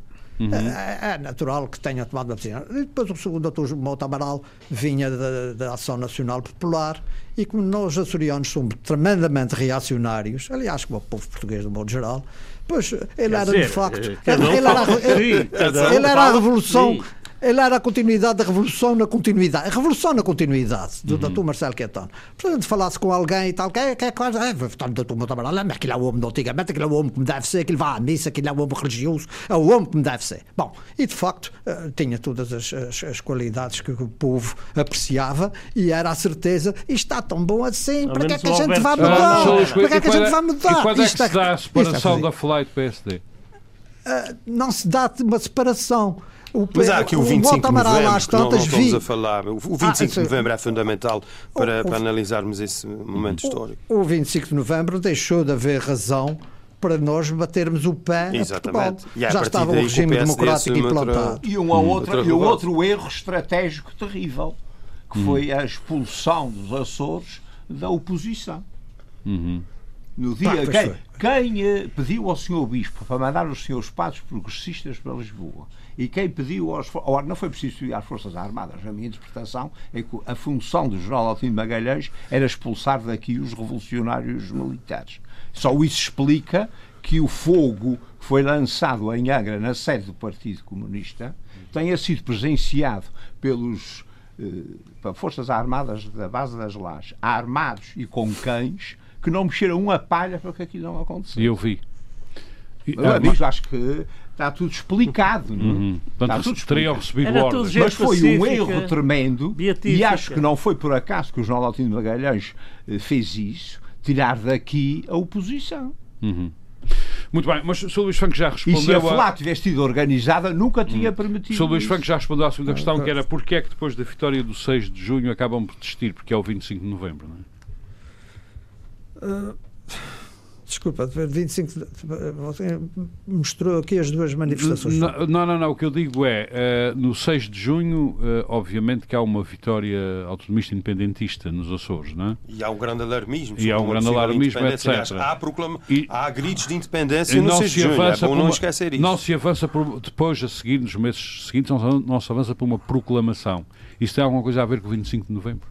Uhum. É, é, natural que tenha tomado uma decisão. E depois o doutor Mota Amaral vinha da, da Ação Nacional Popular e como nós açorianos somos tremendamente reacionários, aliás, como o povo português do modo geral, pois ele Quer era dizer, de facto. Ele, ele, era, ele, ele era a revolução. Era a continuidade da revolução na continuidade. A revolução na continuidade do uhum. doutor Marcelo Quetano. Portanto, falasse com alguém e tal, que é, que é quase. É, portanto, doutor Montamarão, mas aquilo é o homem de antigamente, aquilo é o homem como deve ser, aquilo vai à missa, aquilo é o homem religioso, é o homem como deve ser. Bom, e de facto uh, tinha todas as, as, as, qualidades que o povo apreciava e era a certeza, está tão bom assim, para que é que a gente vai mudar? Para que é que a gente vai mudar? E quando é que se dá a separação da Flight PSD? Uh, não se dá uma separação. O, Mas há aqui o, o 25 de novembro, às que não, não estamos vi... a falar. O 25 ah, de novembro é fundamental para, o, para analisarmos esse momento histórico. O 25 de novembro deixou de haver razão para nós batermos o pé Exatamente. a Já estava o regime democrático implantado. E um, outro, e um outro erro estratégico terrível, que hum. foi a expulsão dos Açores da oposição. Uhum. No dia, tá, quem, quem, eh, pediu ao senhor Bispo para mandar os senhores padres progressistas para Lisboa e quem pediu aos. Ora, não foi preciso pedir às Forças Armadas. A minha interpretação é que a função do General Altino Magalhães era expulsar daqui os revolucionários militares. Só isso explica que o fogo que foi lançado em Angra, na sede do Partido Comunista, tenha sido presenciado pelos eh, Forças Armadas da base das Lajes, armados e com cães, que não mexeram uma palha para que aquilo não acontecesse. E eu vi. E, ah, acho que está tudo explicado. Não? É? Uhum. Portanto, está tudo teriam recebido ordens. Mas foi um erro tremendo beatífica. e acho que não foi por acaso que o Jornal Altino Magalhães eh, fez isso, tirar daqui a oposição. Uhum. Muito bem, mas o Sr. Luís Franco já respondeu. E se a FLA tivesse sido organizada, nunca tinha hum. permitido. O Sr. Luís Franco já respondeu à segunda questão, que era porque é que depois da vitória do 6 de junho acabam por desistir, porque é o 25 de novembro, não é? Uh Desculpa, 25 você mostrou aqui as duas manifestações. Não, não, não, o que eu digo é, uh, no 6 de junho, uh, obviamente que há uma vitória autonomista independentista nos Açores, não é? E há um grande alarmismo. E há um grande alarmismo, etc. Aliás, há, proclama, e, há gritos de independência no 6 de junho, é bom não esquecer isso. Não se avança por, depois, a seguir, nos meses seguintes, não, não se avança por uma proclamação. Isso tem alguma coisa a ver com o 25 de novembro?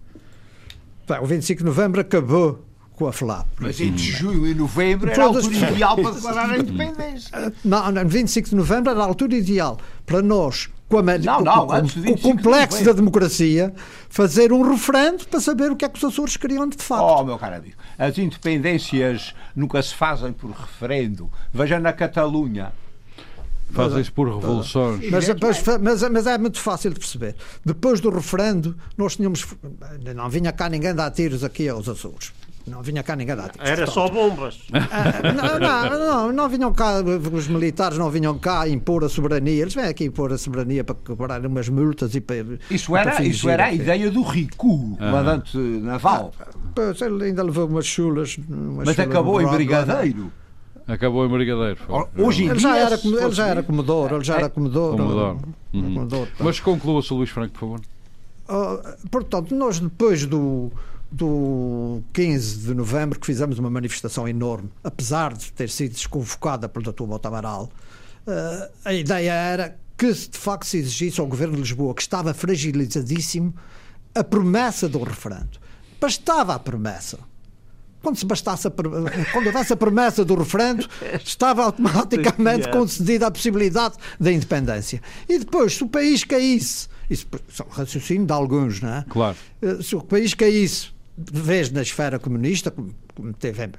O 25 de novembro acabou com a FLAP. Mas entre junho e novembro era a altura ideal para declarar a independência. Ah, não, não, 25 de novembro era a altura ideal para nós, com, a, não, não, com, com, o complexo da democracia, fazer um referendo para saber o que é que os Açores queriam de facto. Oh, meu caro amigo, as independências nunca se fazem por referendo. Veja na Catalunha. Fazem-se por revoluções. Mas, mas, mas, mas, é muito fácil de perceber. Depois do referendo, nós tínhamos. Não vinha cá ninguém dar tiros aqui aos Açores. Não vinha cá ninguém dar Era só bombas. Ah, não, não, não, não, vinham cá, os militares não vinham cá impor a soberania. Eles vêm aqui impor a soberania para cobrar umas multas e para. Isso era, para isso era a ideia do Rico, ah. comandante naval. Ah, pois, ele ainda levou umas chulas. Umas Mas chulas acabou em Brigadeiro. Acabou em Brigadeiro. Hoje em ele, já era, ele já era comodoro, ele já era comodoro. comodoro. Uhum. Mas conclua-se, Luís Franco, por favor. Uh, portanto, nós depois do, do 15 de novembro, que fizemos uma manifestação enorme, apesar de ter sido desconvocada pelo Dr. Botamaral, uh, a ideia era que de facto se exigisse ao Governo de Lisboa, que estava fragilizadíssimo, a promessa do referendo. Bastava a promessa. Quando se bastasse a, quando houvesse a promessa do referendo, estava automaticamente [LAUGHS] concedida a possibilidade da independência. E depois, se o país caísse, isso são raciocínio de alguns, não é? Claro. Eh, se o país caísse vez na esfera comunista, como, teve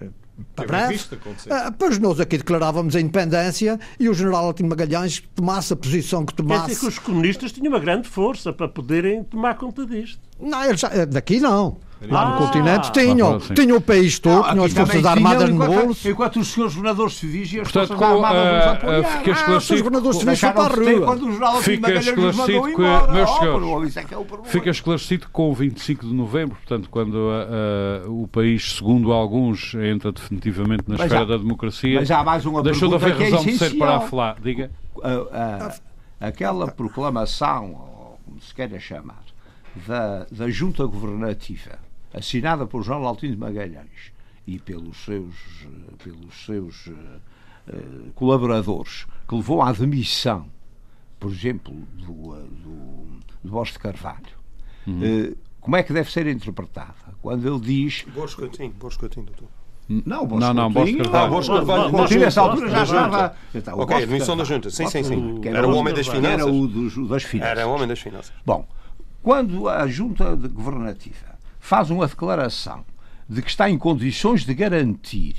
para breve, uh, pois nós aqui declarávamos a independência e o general Altino Magalhães tomasse a posição que tomasse. Quer dizer que os comunistas tinham uma grande força para poderem tomar conta disto. Não, eles já, daqui não. Lá ah, no continente tinham, ah, tinham o país todo, tinham as Forças Armadas no bolso. Enquanto os senhores governadores civis e as Portanto, Forças Armadas uh, nos apoiaram. Fica esclarecido, ah, os governadores civis foram para a rua. Fica esclarecido que, meus senhores, é fica esclarecido que com o 25 de novembro, portanto, quando uh, uh, o país, segundo alguns, entra definitivamente na mas esfera da democracia, deixou de haver razão de ser para falar. Diga. aquela proclamação, ou como se queira chamar, da, da junta governativa assinada por João Altino de Magalhães e pelos seus, pelos seus uh, colaboradores, que levou à demissão por exemplo, do, do, do Borges de Carvalho, uhum. como é que deve ser interpretada? Quando ele diz. Borges Coutinho, Borges Coutinho, doutor. Não, Borges não, não, Borges Carvalho. Ah, Borges Carvalho. Nessa altura já estava. Ok, admissão da junta. Sim, sim, sim. Era o homem das finanças. Era o das finanças. Era o homem das finanças. Bom, quando a junta governativa faz uma declaração de que está em condições de garantir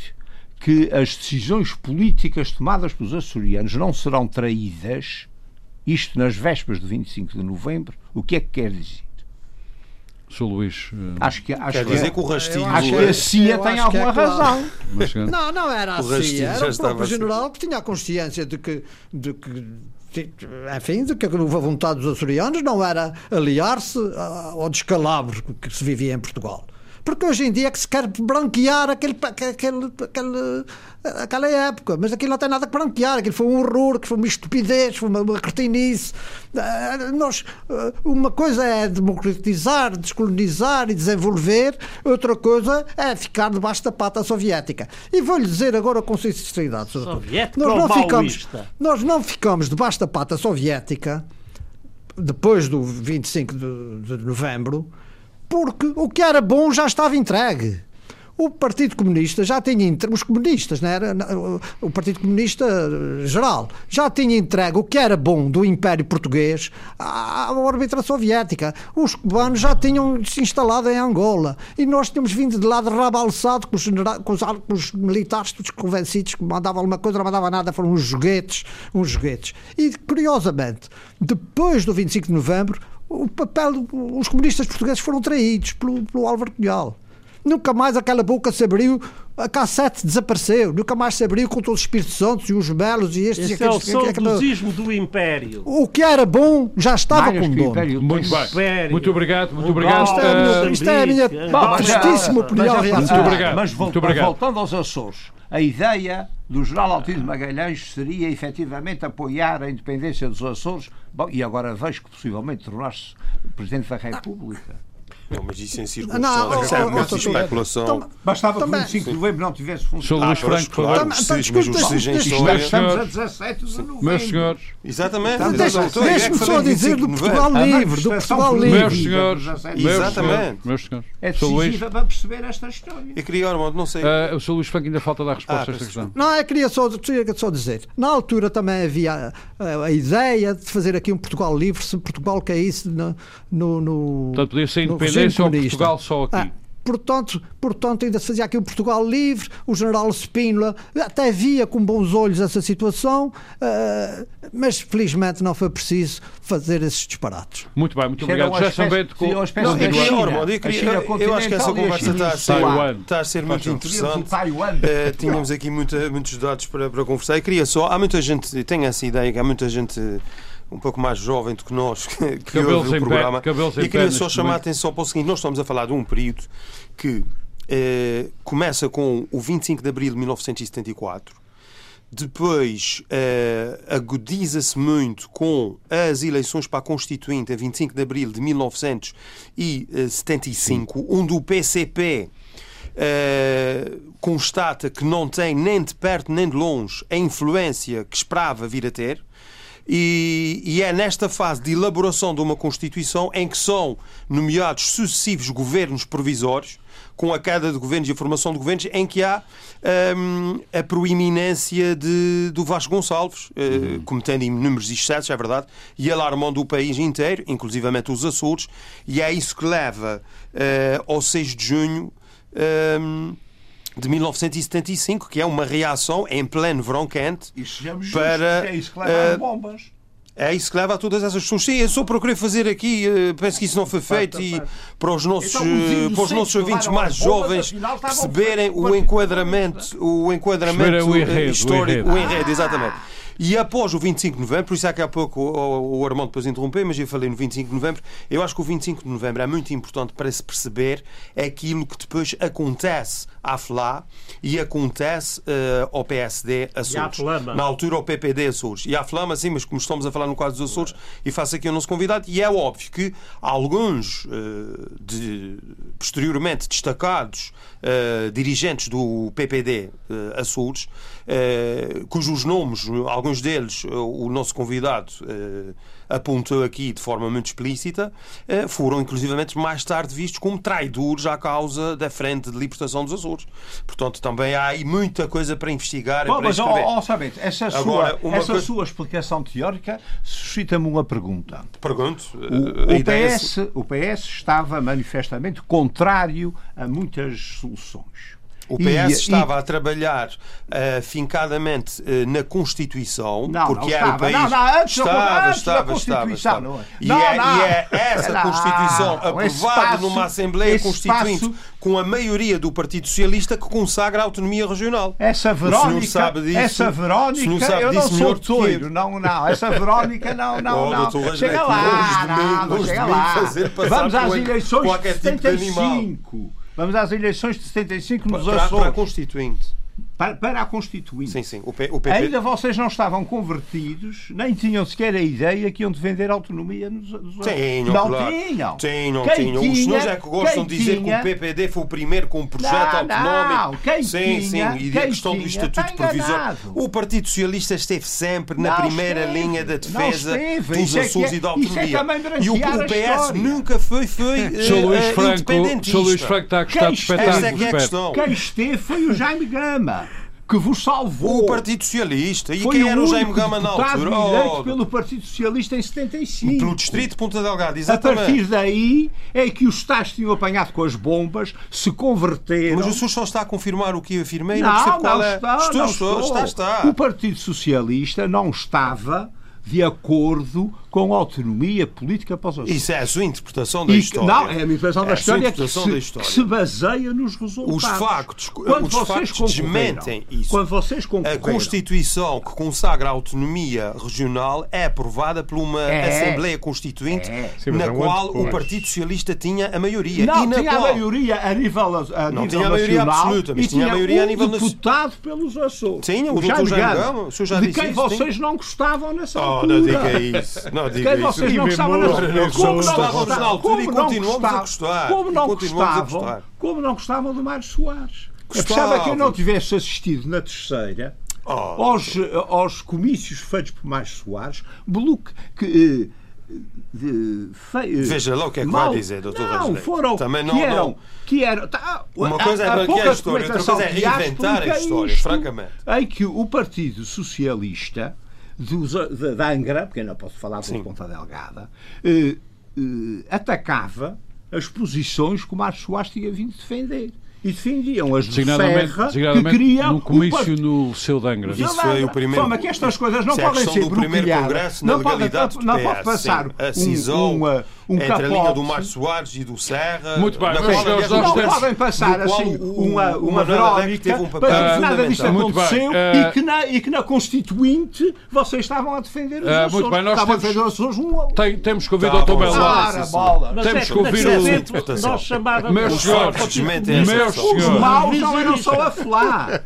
que as decisões políticas tomadas pelos açorianos não serão traídas, isto nas vésperas do 25 de novembro, o que é que quer dizer? Sr. Luís. Uh... Acho que, acho Quer que, dizer que o rastilho. Acho que a CIA tem alguma é razão. Mas, não, não era a CIA. Era o próprio general que tinha a consciência de que. De que enfim, de que a vontade dos açorianos não era aliar-se ao descalabro que se vivia em Portugal. Porque hoje em dia é que se quer branquear aquele, aquele, aquele, aquela época, mas aquilo não tem nada que branquear, aquilo foi um horror, que foi uma estupidez, foi uma, uma cretinice. Eh, nós, eh, uma coisa é democratizar, descolonizar e desenvolver, outra coisa é ficar debaixo da pata soviética. E vou-lhe dizer agora com sinceridade, Soviética nós não, ficamos, nós não ficamos debaixo da pata soviética depois do 25 de, de novembro porque o que era bom já estava entregue. O Partido Comunista já tinha os comunistas, não era? o Partido Comunista geral já tinha entregue o que era bom do Império Português à órbita soviética. Os cubanos já tinham se instalado em Angola e nós tínhamos vindo de lá de com os, com os, com os militares todos convencidos que mandavam alguma coisa, não mandavam nada, foram uns joguetes, uns joguetes. E curiosamente, depois do 25 de novembro, o papel, os comunistas portugueses foram traídos pelo, pelo Álvaro Cunhal. Nunca mais aquela boca se abriu, a cassete desapareceu, nunca mais se abriu com todos os Espíritos Santos e os belos e estes Esse e aqueles. é o saudosismo do Império. O que era bom já estava com dono. Muito bem. Muito obrigado, muito obrigado. Isto é, isto é a minha tristíssima opinião. Muito obrigado. Mas voltando aos Açores, a ideia do general Altino Magalhães seria efetivamente apoiar a independência dos Açores. Bom, e agora vejo que possivelmente tornar-se Presidente da República. Não, mas isso em circunstâncias, isso é uma especulação. Bastava que o 25 de novembro não tivesse funcionado. Sr. Luís Franco, por favor. Nós estamos a 17 de novembro. Meus senhores. Exatamente. Deixe-me só dizer do Portugal Livre. Do Portugal Livre. Meus senhores. Exatamente. Meus senhores. É decisiva para perceber esta história. Eu queria, Armando, não sei. O Sr. Luís Franco ainda falta dar resposta a esta questão. Não, eu queria só, dizer. Na altura também havia a, ideia de fazer aqui um Portugal livre se Portugal caísse no. Portanto, podia ser ou Portugal só aqui. Ah, Portanto, portanto, ainda se fazia aqui um Portugal livre, o general Spínola até via com bons olhos essa situação, uh, mas felizmente não foi preciso fazer esses disparates. Muito bem, muito obrigado. Já São Bento com... Não, China, eu, eu acho que essa conversa está a ser, está a ser muito interessante. Uh, tínhamos aqui muita, muitos dados para, para conversar e queria só, há muita gente, tem essa ideia que há muita gente um pouco mais jovem do que nós [LAUGHS] que, que ouve o programa. Pé, e queria só chamar a atenção para o seguinte: nós estamos a falar de um período que eh, começa com o 25 de abril de 1974. Depois eh, agudiza-se muito com as eleições para a Constituinte a 25 de abril de 1975, Sim. onde o PCP eh, constata que não tem nem de perto nem de longe a influência que esperava vir a ter. E, e, é nesta fase de elaboração de uma Constituição em que são nomeados sucessivos governos provisórios, com a queda de governos e a formação de governos, em que há um, a proeminência de, do Vasco Gonçalves, uh, cometendo inúmeros excessos, é verdade, e alarmando o país inteiro, inclusivamente os Açores, e é isso que leva uh, ao 6 de junho. Um, de 1975, que é uma reação em pleno verão quente para. É isso que leva uh, bombas. É isso que leva a todas essas pessoas. Sim, eu só procurei fazer aqui, uh, penso que isso não foi feito, e para os nossos, então, para os nossos ouvintes mais jovens perceberem o enquadramento, o enquadramento o enredo, histórico, o enredo, o enredo exatamente. E após o 25 de novembro, por isso é que há pouco o, o Armando depois interrompeu, mas eu falei no 25 de novembro, eu acho que o 25 de novembro é muito importante para se perceber aquilo que depois acontece à FLA e acontece uh, ao PSD Açores. Na altura ao PPD Açores. E à Flama, sim, mas como estamos a falar no quadro dos Açores, e faço aqui o nosso convidado, e é óbvio que alguns uh, de posteriormente destacados uh, dirigentes do PPD Açores, cujos nomes, alguns deles, o nosso convidado apontou aqui de forma muito explícita, foram inclusivamente mais tarde vistos como traidores à causa da Frente de Libertação dos Açores. Portanto, também há aí muita coisa para investigar Bom, para mas, ó, ó, sabem, essa, Agora, sua, essa coisa- sua explicação teórica suscita-me uma pergunta. Pergunto. O, o ideia é PS, o PS estava manifestamente contrário a muitas soluções. O E- PS e- estava a trabalhar uh, fincadamente uh, na Constituição, Não, porque não era o estava. país. Não, não, antes da- estava, antes da estava, Constituição, estava, não é? E, Não, é, não. e é essa Não, Constituição aprovada espaço- numa Assembleia Constituinte espaço- com a maioria do Partido Socialista que consagra a autonomia regional. Essa O Verónica, sabe disso? essa O senhor Verónica, sabe eu não disso sou eu. não, não, essa Verónica, não, não, [LAUGHS] Oh, não. doutor Chega longe lá, não, chega lá. Vamos às eleições de tipo de animal. 75. Vamos às eleições de 75 nos Para, para a Açores. Constituinte. Para, para a Constituinte. Sim, sim. O, P, o PP. Ainda vocês não estavam convertidos, nem tinham sequer a ideia que iam defender a autonomia nos, nos Tinham, Não claro. tinham. Tinham, Quem tinham. Os tinha- senhores é que gostam de dizer tinha- que o PPD foi o primeiro com um projeto Não, autonómico. não. Quem sim, tinha- sim. E quem a questão do tinha Estatuto está Provisório. O Partido Socialista esteve sempre na Não primeira esteve. linha da defesa dos Isso é é- e da é autonomia. também e o, o PS nunca foi, foi [LAUGHS] Sr. Luís eh, Franco, independentista. Luís Franco está a gostar de é espetáculos. é. Quem esteve foi o Jaime Grama, que vos salvou. O Partido Socialista. E foi quem era o Jaime Gama na altura? eleito Oh, pelo Partido Socialista em 75. pelo Distrito de Ponta Delgada, A partir exatamente. daí é que os tais tinham apanhado com as bombas, se converteram. Mas o senhor só está a confirmar o que eu afirmei? Não, percebo não, qual é. está, Estou, não estou, estou. está, está. O Partido Socialista não estava de acordo com a autonomia política para os Açores. Isso é a sua interpretação da E história. não, é a minha interpretação da É a sua história que interpretação se, da história. que se baseia nos resultados. Os factos, Quando os vocês factos desmentem isso. Quando vocês A Constituição que consagra a autonomia regional é aprovada por uma É. Assembleia Constituinte É. Na é qual o Partido Socialista tinha a maioria. não e na tinha qual... a maioria a nível, a Não nível tinha a maioria nacional absoluta, mas e tinha a maioria a um nível nacional. deputado pelos Açores. Tinha, o o. Jaime Jaime Gama, Gama, o senhor já de disse quem isso, vocês não gostavam nessa Oh, altura. não diga isso. Não [LAUGHS] De diga isso. vocês não gostavam hoje, altura. Como não gostávamos na gostavam- altura e como não continuamos a gostavam- gostar. Como não a gostavam, como não gostavam do Mário Soares. Pensava que eu não tivesse assistido na terceira Oh. aos, aos comícios feitos por Mário Soares, Beluque, que. eh, de- fe- eh, Veja lá o que é que vai dizer, doutor Não, foram. Também não- que eram, não. que eram tá, Uma a- coisa é a branquear pouca a história, outra coisa é que reinventar a história, francamente. Em que o Partido Socialista dos, de, da Angra, porque eu não posso falar de Ponta Delgada, eh, eh, atacava as posições que o Mário Soares tinha vindo defender. E defendiam as Designadamente, Serra, que designadamente queria no o comício partido- no Liceu de Angra. Isso foi o primeiro- Forma que estas coisas não é podem ser do primeiro bloqueadas. congresso na não pode, não pode passar sim. a um, cisão um, uh, um entre a linha do capote. Mário Soares e do Serra. Muito bem, meus qual, aliás, Não podem passar assim uma, uma verónica teve um papel para que nada disto aconteceu eh, e, que na, e que na Constituinte vocês estavam a defender os Eh, Açores. muito bem, nós estavam temos- a defender os Açores um Tem- temos que ouvir Tá o Dr. sim. bola. Mas Temos é que ouvir o- interpretação. Nós chamávamos Meus Os senhores, meus maus não eram só a falar.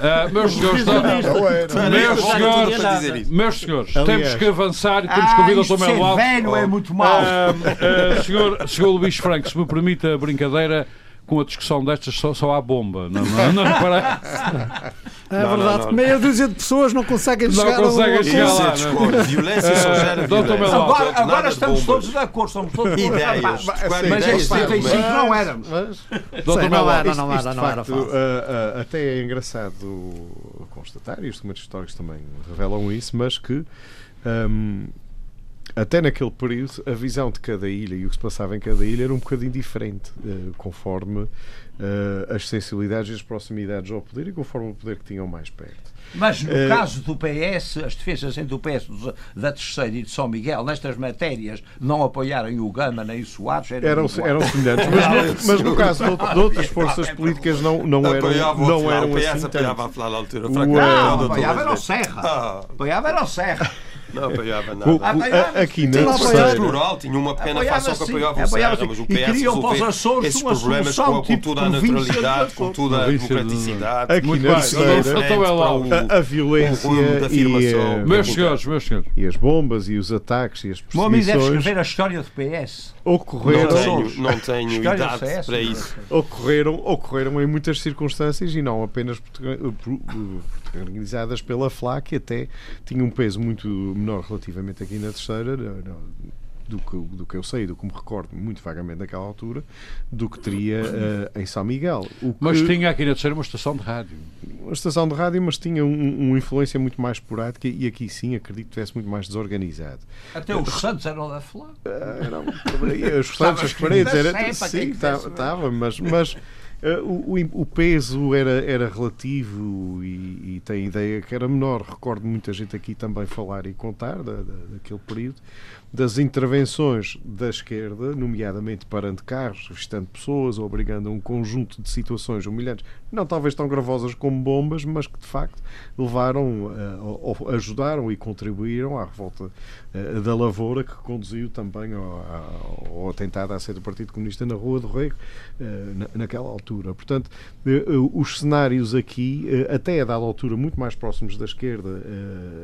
Ah, meus senhores, era. meus senhores, meus senhores, temos que avançar e temos que Ah, ouvir o Dr. Melo Alves. velho é muito mau. Ah, ah, senhor, senhor Luís Franco, se me permite a brincadeira, com a discussão destas só, só há bomba. Não, não, não, para- É Não, verdade não, que meia dúzia de pessoas não conseguem Não chegar conseguem a um chegar lá. Violência discorda. Violência só gera Dr. violência. Agora, agora estamos bombas. todos de acordo, estamos todos de Ideias. acordo. Mas em ideias, 75 mas- não éramos. Mas, Dr. Sim, Melo não era, não isto, era, não era até é engraçado constatar, e os documentos históricos também revelam isso, mas que ahm, até naquele período a visão de cada ilha e o que se passava em cada ilha era um bocadinho diferente, eh, conforme eh, as sensibilidades e as proximidades ao poder e conforme o poder que tinham mais perto. Mas no Eh, caso do PS, as defesas entre o PS da Terceira e de São Miguel, nestas matérias, não apoiarem o Gama nem o Soares, eram, Eram, eram semelhantes, mas no, mas no caso de, out- de outras forças políticas não, não eram, não eram o PS assim apoiava a falar na altura. O, Não, doutor apoiava era o. Serra. Ah, Apoiava era o Serra. Não apoiava O- nada. o- a- aqui Tinha na um partido terceira, plural, tinha uma pequena facção que apoiava o Serra, mas o PS queriam para os resolveu Açores esses uma problemas com, solução a- com tipo toda a província naturalidade, com toda a de- democraticidade. Aqui Muito na bem, terceira, é o- a, a violência o da e, Meus senhores, meus senhores. e as bombas e os ataques e as O meu amigo deve perseguições escrever a história do PS. Ocorreram, Não tenho, não tenho idade só essa, para não é? isso. ocorreram, ocorreram em muitas circunstâncias e não apenas portuga- pro- protagonizadas pela FLA, que até tinha um peso muito menor relativamente aqui na terceira, do que, do que eu sei, do que me recordo muito vagamente naquela altura, do que teria eh, em São Miguel. O que- Mas tinha aqui na terceira uma estação de rádio. uma estação de rádio, mas tinha um- uma influência muito mais esporádica e aqui sim, acredito que estivesse muito mais desorganizado. Até os Santos eram da Flá. Ah, não, os restantes, as paredes, era, sim, ver. estava, mas, mas ah, o, o- o peso era, era relativo e, e tem ideia que era menor. Recordo muita gente aqui também falar e contar da, da- daquele período das intervenções da esquerda, nomeadamente parando carros, avistando pessoas, obrigando a um conjunto de situações humilhantes, não talvez tão gravosas como bombas, mas que de facto levaram, eh, ajudaram e contribuíram à revolta eh, da Lavoura, que conduziu também ao, ao- atentado à sede do Partido Comunista na Rua do Rego, eh, na- naquela altura. Portanto, os cenários aqui, até a dada altura, muito mais próximos da esquerda,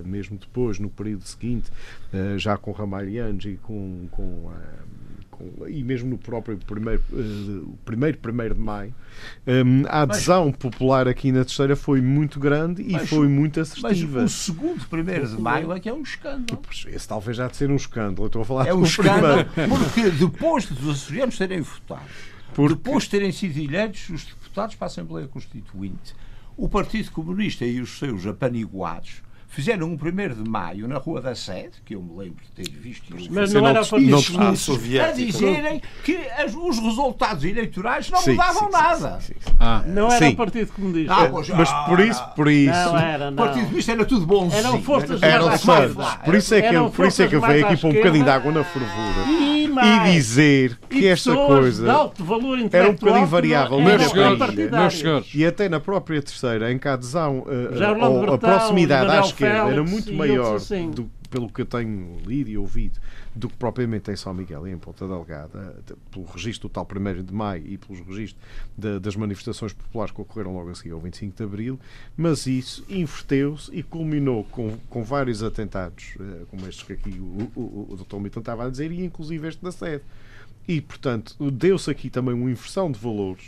mesmo depois, no período seguinte, eh, já com Ramalhianos e com. com eh, com- e mesmo no próprio primeiro, eh, primeiro, primeiro de maio, hum, a adesão popular aqui na terceira foi muito grande e Mas- foi muito Mas assertiva. o segundo primeiro de maio é que é um escândalo. Esse talvez já de ser um escândalo. Eu estou a falar É um escândalo primeiro. porque depois dos açorianos terem votado, Porque- depois de terem sido eleitos os deputados para a Assembleia Constituinte, o Partido Comunista e os seus apaniguados fizeram um 1 de maio na Rua da Sede, que eu me lembro de ter visto e Mas não era não- o Partido não- Ah, Comunista. a dizerem que as- os resultados eleitorais não Sim, mudavam sim, nada. sim, sim. Ah, Não era Sim. o Partido Comunista. Ah, pois, Mas por isso, por isso. Não era, O não. Partido Comunista era tudo bonzinho. Eram forças Era- mais. Por isso é que por isso é que mais aqui para um bocadinho de água na fervura. E E mais. dizer E que esta pessoas coisa. de alto valor Era um bocadinho variável. partidários. meus senhores. E até na própria terceira, em que a adesão eh, o a proximidade à Esquerda era Félix muito e maior, outros do, pelo que eu tenho lido e ouvido, do que propriamente em São Miguel e em Ponta Delgada, pelo registro do tal 1 de maio e pelos registros da- das manifestações populares que ocorreram logo a seguir ao 25 de abril, mas isso inverteu-se e culminou com, com vários atentados, eh, como estes que aqui o, o, o Dr. Milton estava a dizer, e inclusive este da sede. E, portanto, deu-se aqui também uma inversão de valores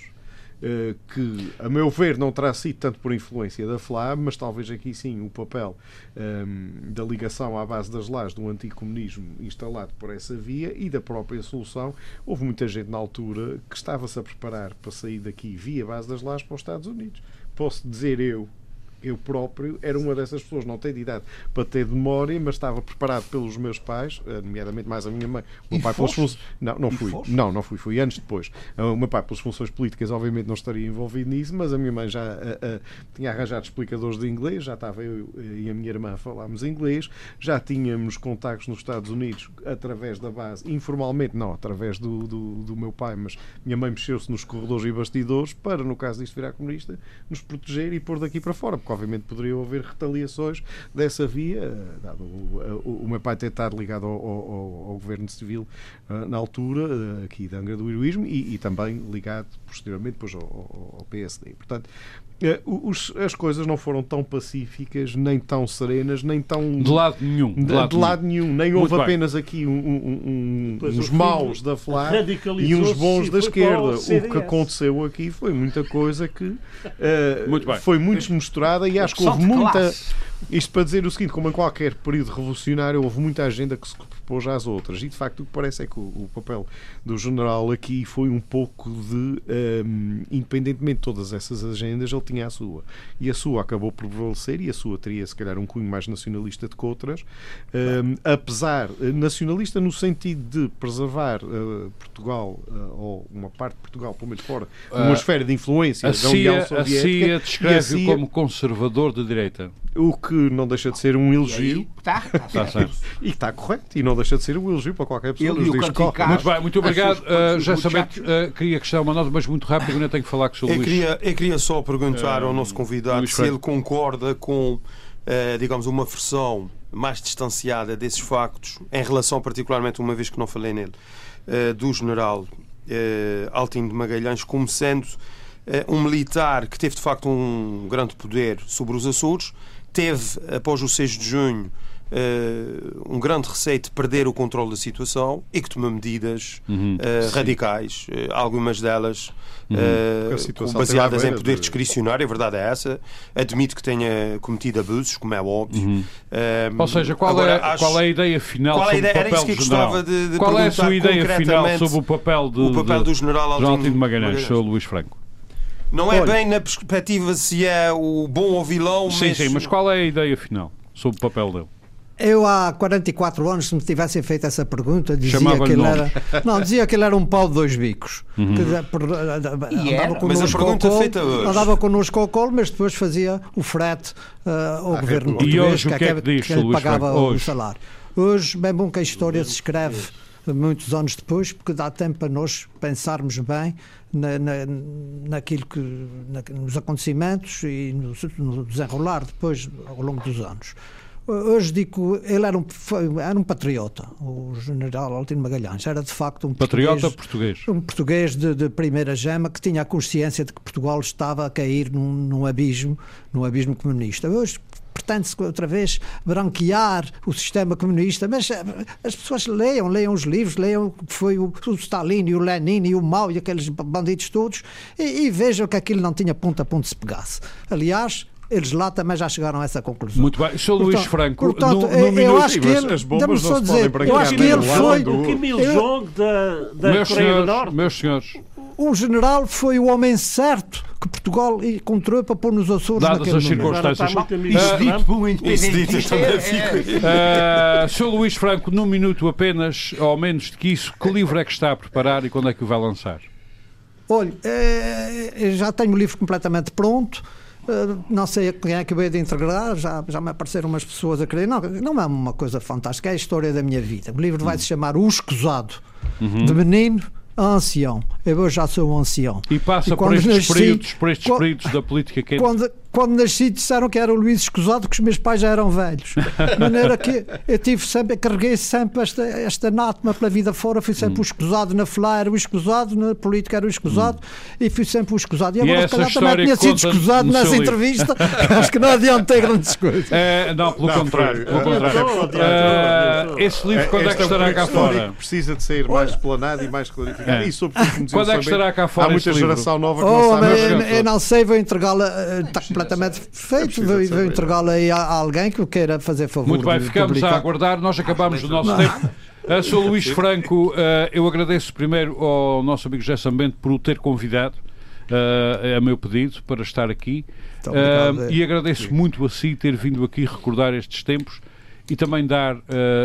que, a meu ver, não terá sido tanto por influência da FLA, mas talvez aqui sim o papel ehm, da ligação à base das lajes do anticomunismo instalado por essa via e da própria solução. Houve muita gente na altura que estava-se a preparar para sair daqui via base das lajes para os Estados Unidos. Posso dizer eu. Eu próprio era uma dessas pessoas, não tenho de idade para ter memória, mas estava preparado pelos meus pais, eh, nomeadamente mais a minha mãe. O meu E pai pelas foste? funções. Não, não E fui. foste? Não, não fui. Fui anos depois. Ah, O meu pai, pelas funções políticas, obviamente não estaria envolvido nisso, mas a minha mãe já ah, tinha arranjado explicadores de inglês, já estava eu eh, e a minha irmã a falarmos inglês, já tínhamos contactos nos Estados Unidos através da base, informalmente, não, através do, do, do meu pai, mas minha mãe mexeu-se nos corredores e bastidores para, no caso disto virar comunista, nos proteger e pôr daqui para fora, porque obviamente poderia haver retaliações dessa via, eh, dado o, o, o meu pai ter estado ligado ao, ao- ao governo civil eh, na altura, eh, aqui da Angra do Heroísmo, e, e também ligado posteriormente depois ao, ao- PSD. Portanto, eh, os- as coisas não foram tão pacíficas, nem tão serenas, nem tão. de lado nenhum. de, De lado, de lado nenhum. Nem houve bem. apenas aqui um- um- um- uns maus da FLA e uns bons da esquerda. O que aconteceu aqui foi muita coisa que eh, Muito foi muito desmisturada e acho que houve muita. classe. Isto para dizer o seguinte, como em qualquer período revolucionário, houve muita agenda que se propôs às outras. E de facto o que parece é que o, o papel do general aqui foi um pouco de, ehm, independentemente de todas essas agendas, ele tinha a sua. E a sua acabou por prevalecer e a sua teria se calhar um cunho mais nacionalista do que outras. Ehm, apesar, eh, nacionalista no sentido de preservar eh, Portugal, eh, ou uma parte de Portugal, pelo menos fora, numa Ah, esfera de influência A da União CIA, a Soviética. CIA a descreve-o CIA como conservador de direita. O que não deixa de ser um elogio. tá, tá Está [LAUGHS] certo. certo. E que está correto, e não deixa de ser um elogio para qualquer pessoa. Ele. Canticato. Muito bem, muito obrigado. Uh, os já sabemos, uh, queria acrescentar uma nota, mas muito rápido, ainda tenho que falar com o Sr. Eu Luís. queria, eu queria só perguntar ao Eh, nosso convidado Luís se Freire. ele concorda com, eh, digamos, uma versão mais distanciada desses factos, em relação, particularmente, uma vez que não falei nele, eh, do general eh, Altino de Magalhães, como sendo um militar que teve, de facto, um grande poder sobre os Açores, teve, após o 6 de junho, uh, um grande receio de perder o controle da situação e que toma medidas Uhum. uh, radicais, uh, algumas delas Uhum. uh, baseadas em poder de- discricionário, a verdade é essa. Admito que tenha cometido abusos, como é óbvio. Um, Ou seja, qual, agora, é, acho- qual é a ideia final Qual é a sobre ideia? o Era papel do general? de- de qual é a sua ideia final sobre o papel, de, o papel do general General Altino Altino Magalhães, Magalhães. Sr. Luís Franco? Não é Olha- bem na perspectiva se é o bom ou vilão, Sim, mas, sim, mas qual é a ideia final sobre o papel dele? Eu há 44 anos, se me tivessem feito essa pergunta, dizia que ele era. Não, dizia que ele era um pau de dois bicos. Uhum. Que, por- eh, E andava Mas a connosco pergunta ao colo, feita hoje- andava connosco ao colo, mas depois fazia o frete eh, ao governo República. E português, hoje o que é que diz, que pagava Franco? o Hoje? salário. Hoje, bem bom que a história se escreve muitos anos depois, porque dá tempo para nós pensarmos bem na, na, naquilo que, na- nos acontecimentos e no, no desenrolar depois ao longo dos anos. Hoje digo, ele era um, era um patriota, o general Altino Magalhães, era de facto um Patriota português, português. um português de, de primeira gema que tinha a consciência de que Portugal estava a cair num, num abismo, num abismo comunista. Hoje pretende-se outra vez branquear o sistema comunista, mas eh, as pessoas leiam, leiam os livros, leiam o que foi o, o Stalin e o Lenin e o Mao e aqueles bandidos todos e, e vejam que aquilo não tinha ponto a ponto se pegasse. Aliás, eles lá também já chegaram a essa conclusão. Muito bem. Sr. Luís Franco, portanto, no, no eu- eu minuto- acho que ele, as bombas não se dizer, podem eu branquear acho que ele do foi, do- O Kim Il-jong da, da meus, Coreia do senhores, Norte. meus senhores, o general foi o homem certo que Portugal encontrou para pôr nos Açores Dadas naquele as circunstâncias. Isso do dito um Isso dito, independentista. eu também é- fico- Uh, Sr. Luís Franco, num minuto apenas, ou menos de que isso, que livro é que está a preparar e quando é que o vai lançar? Olha, já tenho o livro completamente pronto. eh, Não sei a quem é que hei de integrar, já, já me apareceram umas pessoas a querer. Não, não é uma coisa fantástica, é a história da minha vida. O livro vai se chamar O Escusado, de menino ancião. Eu já sou um ancião. E passa E por estes nasci- períodos, por estes quando- períodos da política quente. Quando, quando nasci disseram que era o Luís Escusado, que os meus pais já eram velhos. De maneira que eu tive sempre, carreguei sempre esta, esta anátema pela vida fora, fui Hum. sempre o escusado na FLA, era o escusado, na política era o escusado, e fui sempre o escusado. E Hum. E agora, se calhar, também tinha que sido escusado no seu nessa livro. entrevista, que [LAUGHS] acho que não adiantei grandes coisas. É, não, pelo Não, contrário. Frário, Pelo eh, contrário. Eh, esse livro, quando é que Este um estará cá fora? que Precisa de sair mais explanado e mais clarificado. É. E sobretudo, Quando é que estará cá Há fora muita este livro? geração nova que Oh, não sabe. mas meus eu, não sei, vou entregá-la, eh, está completamente feito, precisa vou, vou saber. entregá-la aí a, alguém que o queira fazer favor. Muito bem, ficamos publicar. a aguardar. Nós acabamos o nosso tempo. [LAUGHS] Uh, Sr. Luís Franco, uh, eu agradeço primeiro ao nosso amigo José Sambento por o ter convidado, uh, a meu pedido, para estar aqui. Uh, é. e agradeço muito a si ter vindo aqui recordar estes tempos e também dar uh,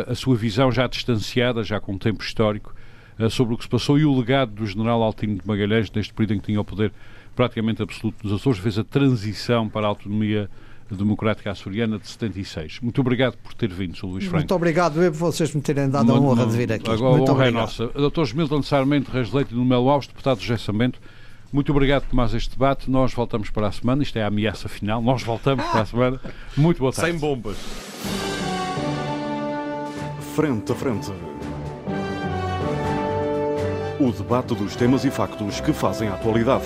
a sua visão já distanciada, já com tempo histórico, uh, sobre o que se passou e o legado do general Altino de Magalhães, neste período em que tinha o poder praticamente absoluto nos Açores, fez a transição para a autonomia democrática açoriana de 76. Muito obrigado por ter vindo, Sr. Luís Franco. Muito obrigado eu por vocês me terem dado a Uma- honra de vir aqui. Agora Muito a honra é obrigado. nossa. Dr. Milton Sarmento, Reis Leite e no Melo Alves, deputado José Samento, muito obrigado por mais este debate. Nós voltamos para a semana. Isto é a ameaça final. Nós voltamos para a semana. Muito boa tarde. Sem bombas. Frente a frente. O debate dos temas e factos que fazem a atualidade.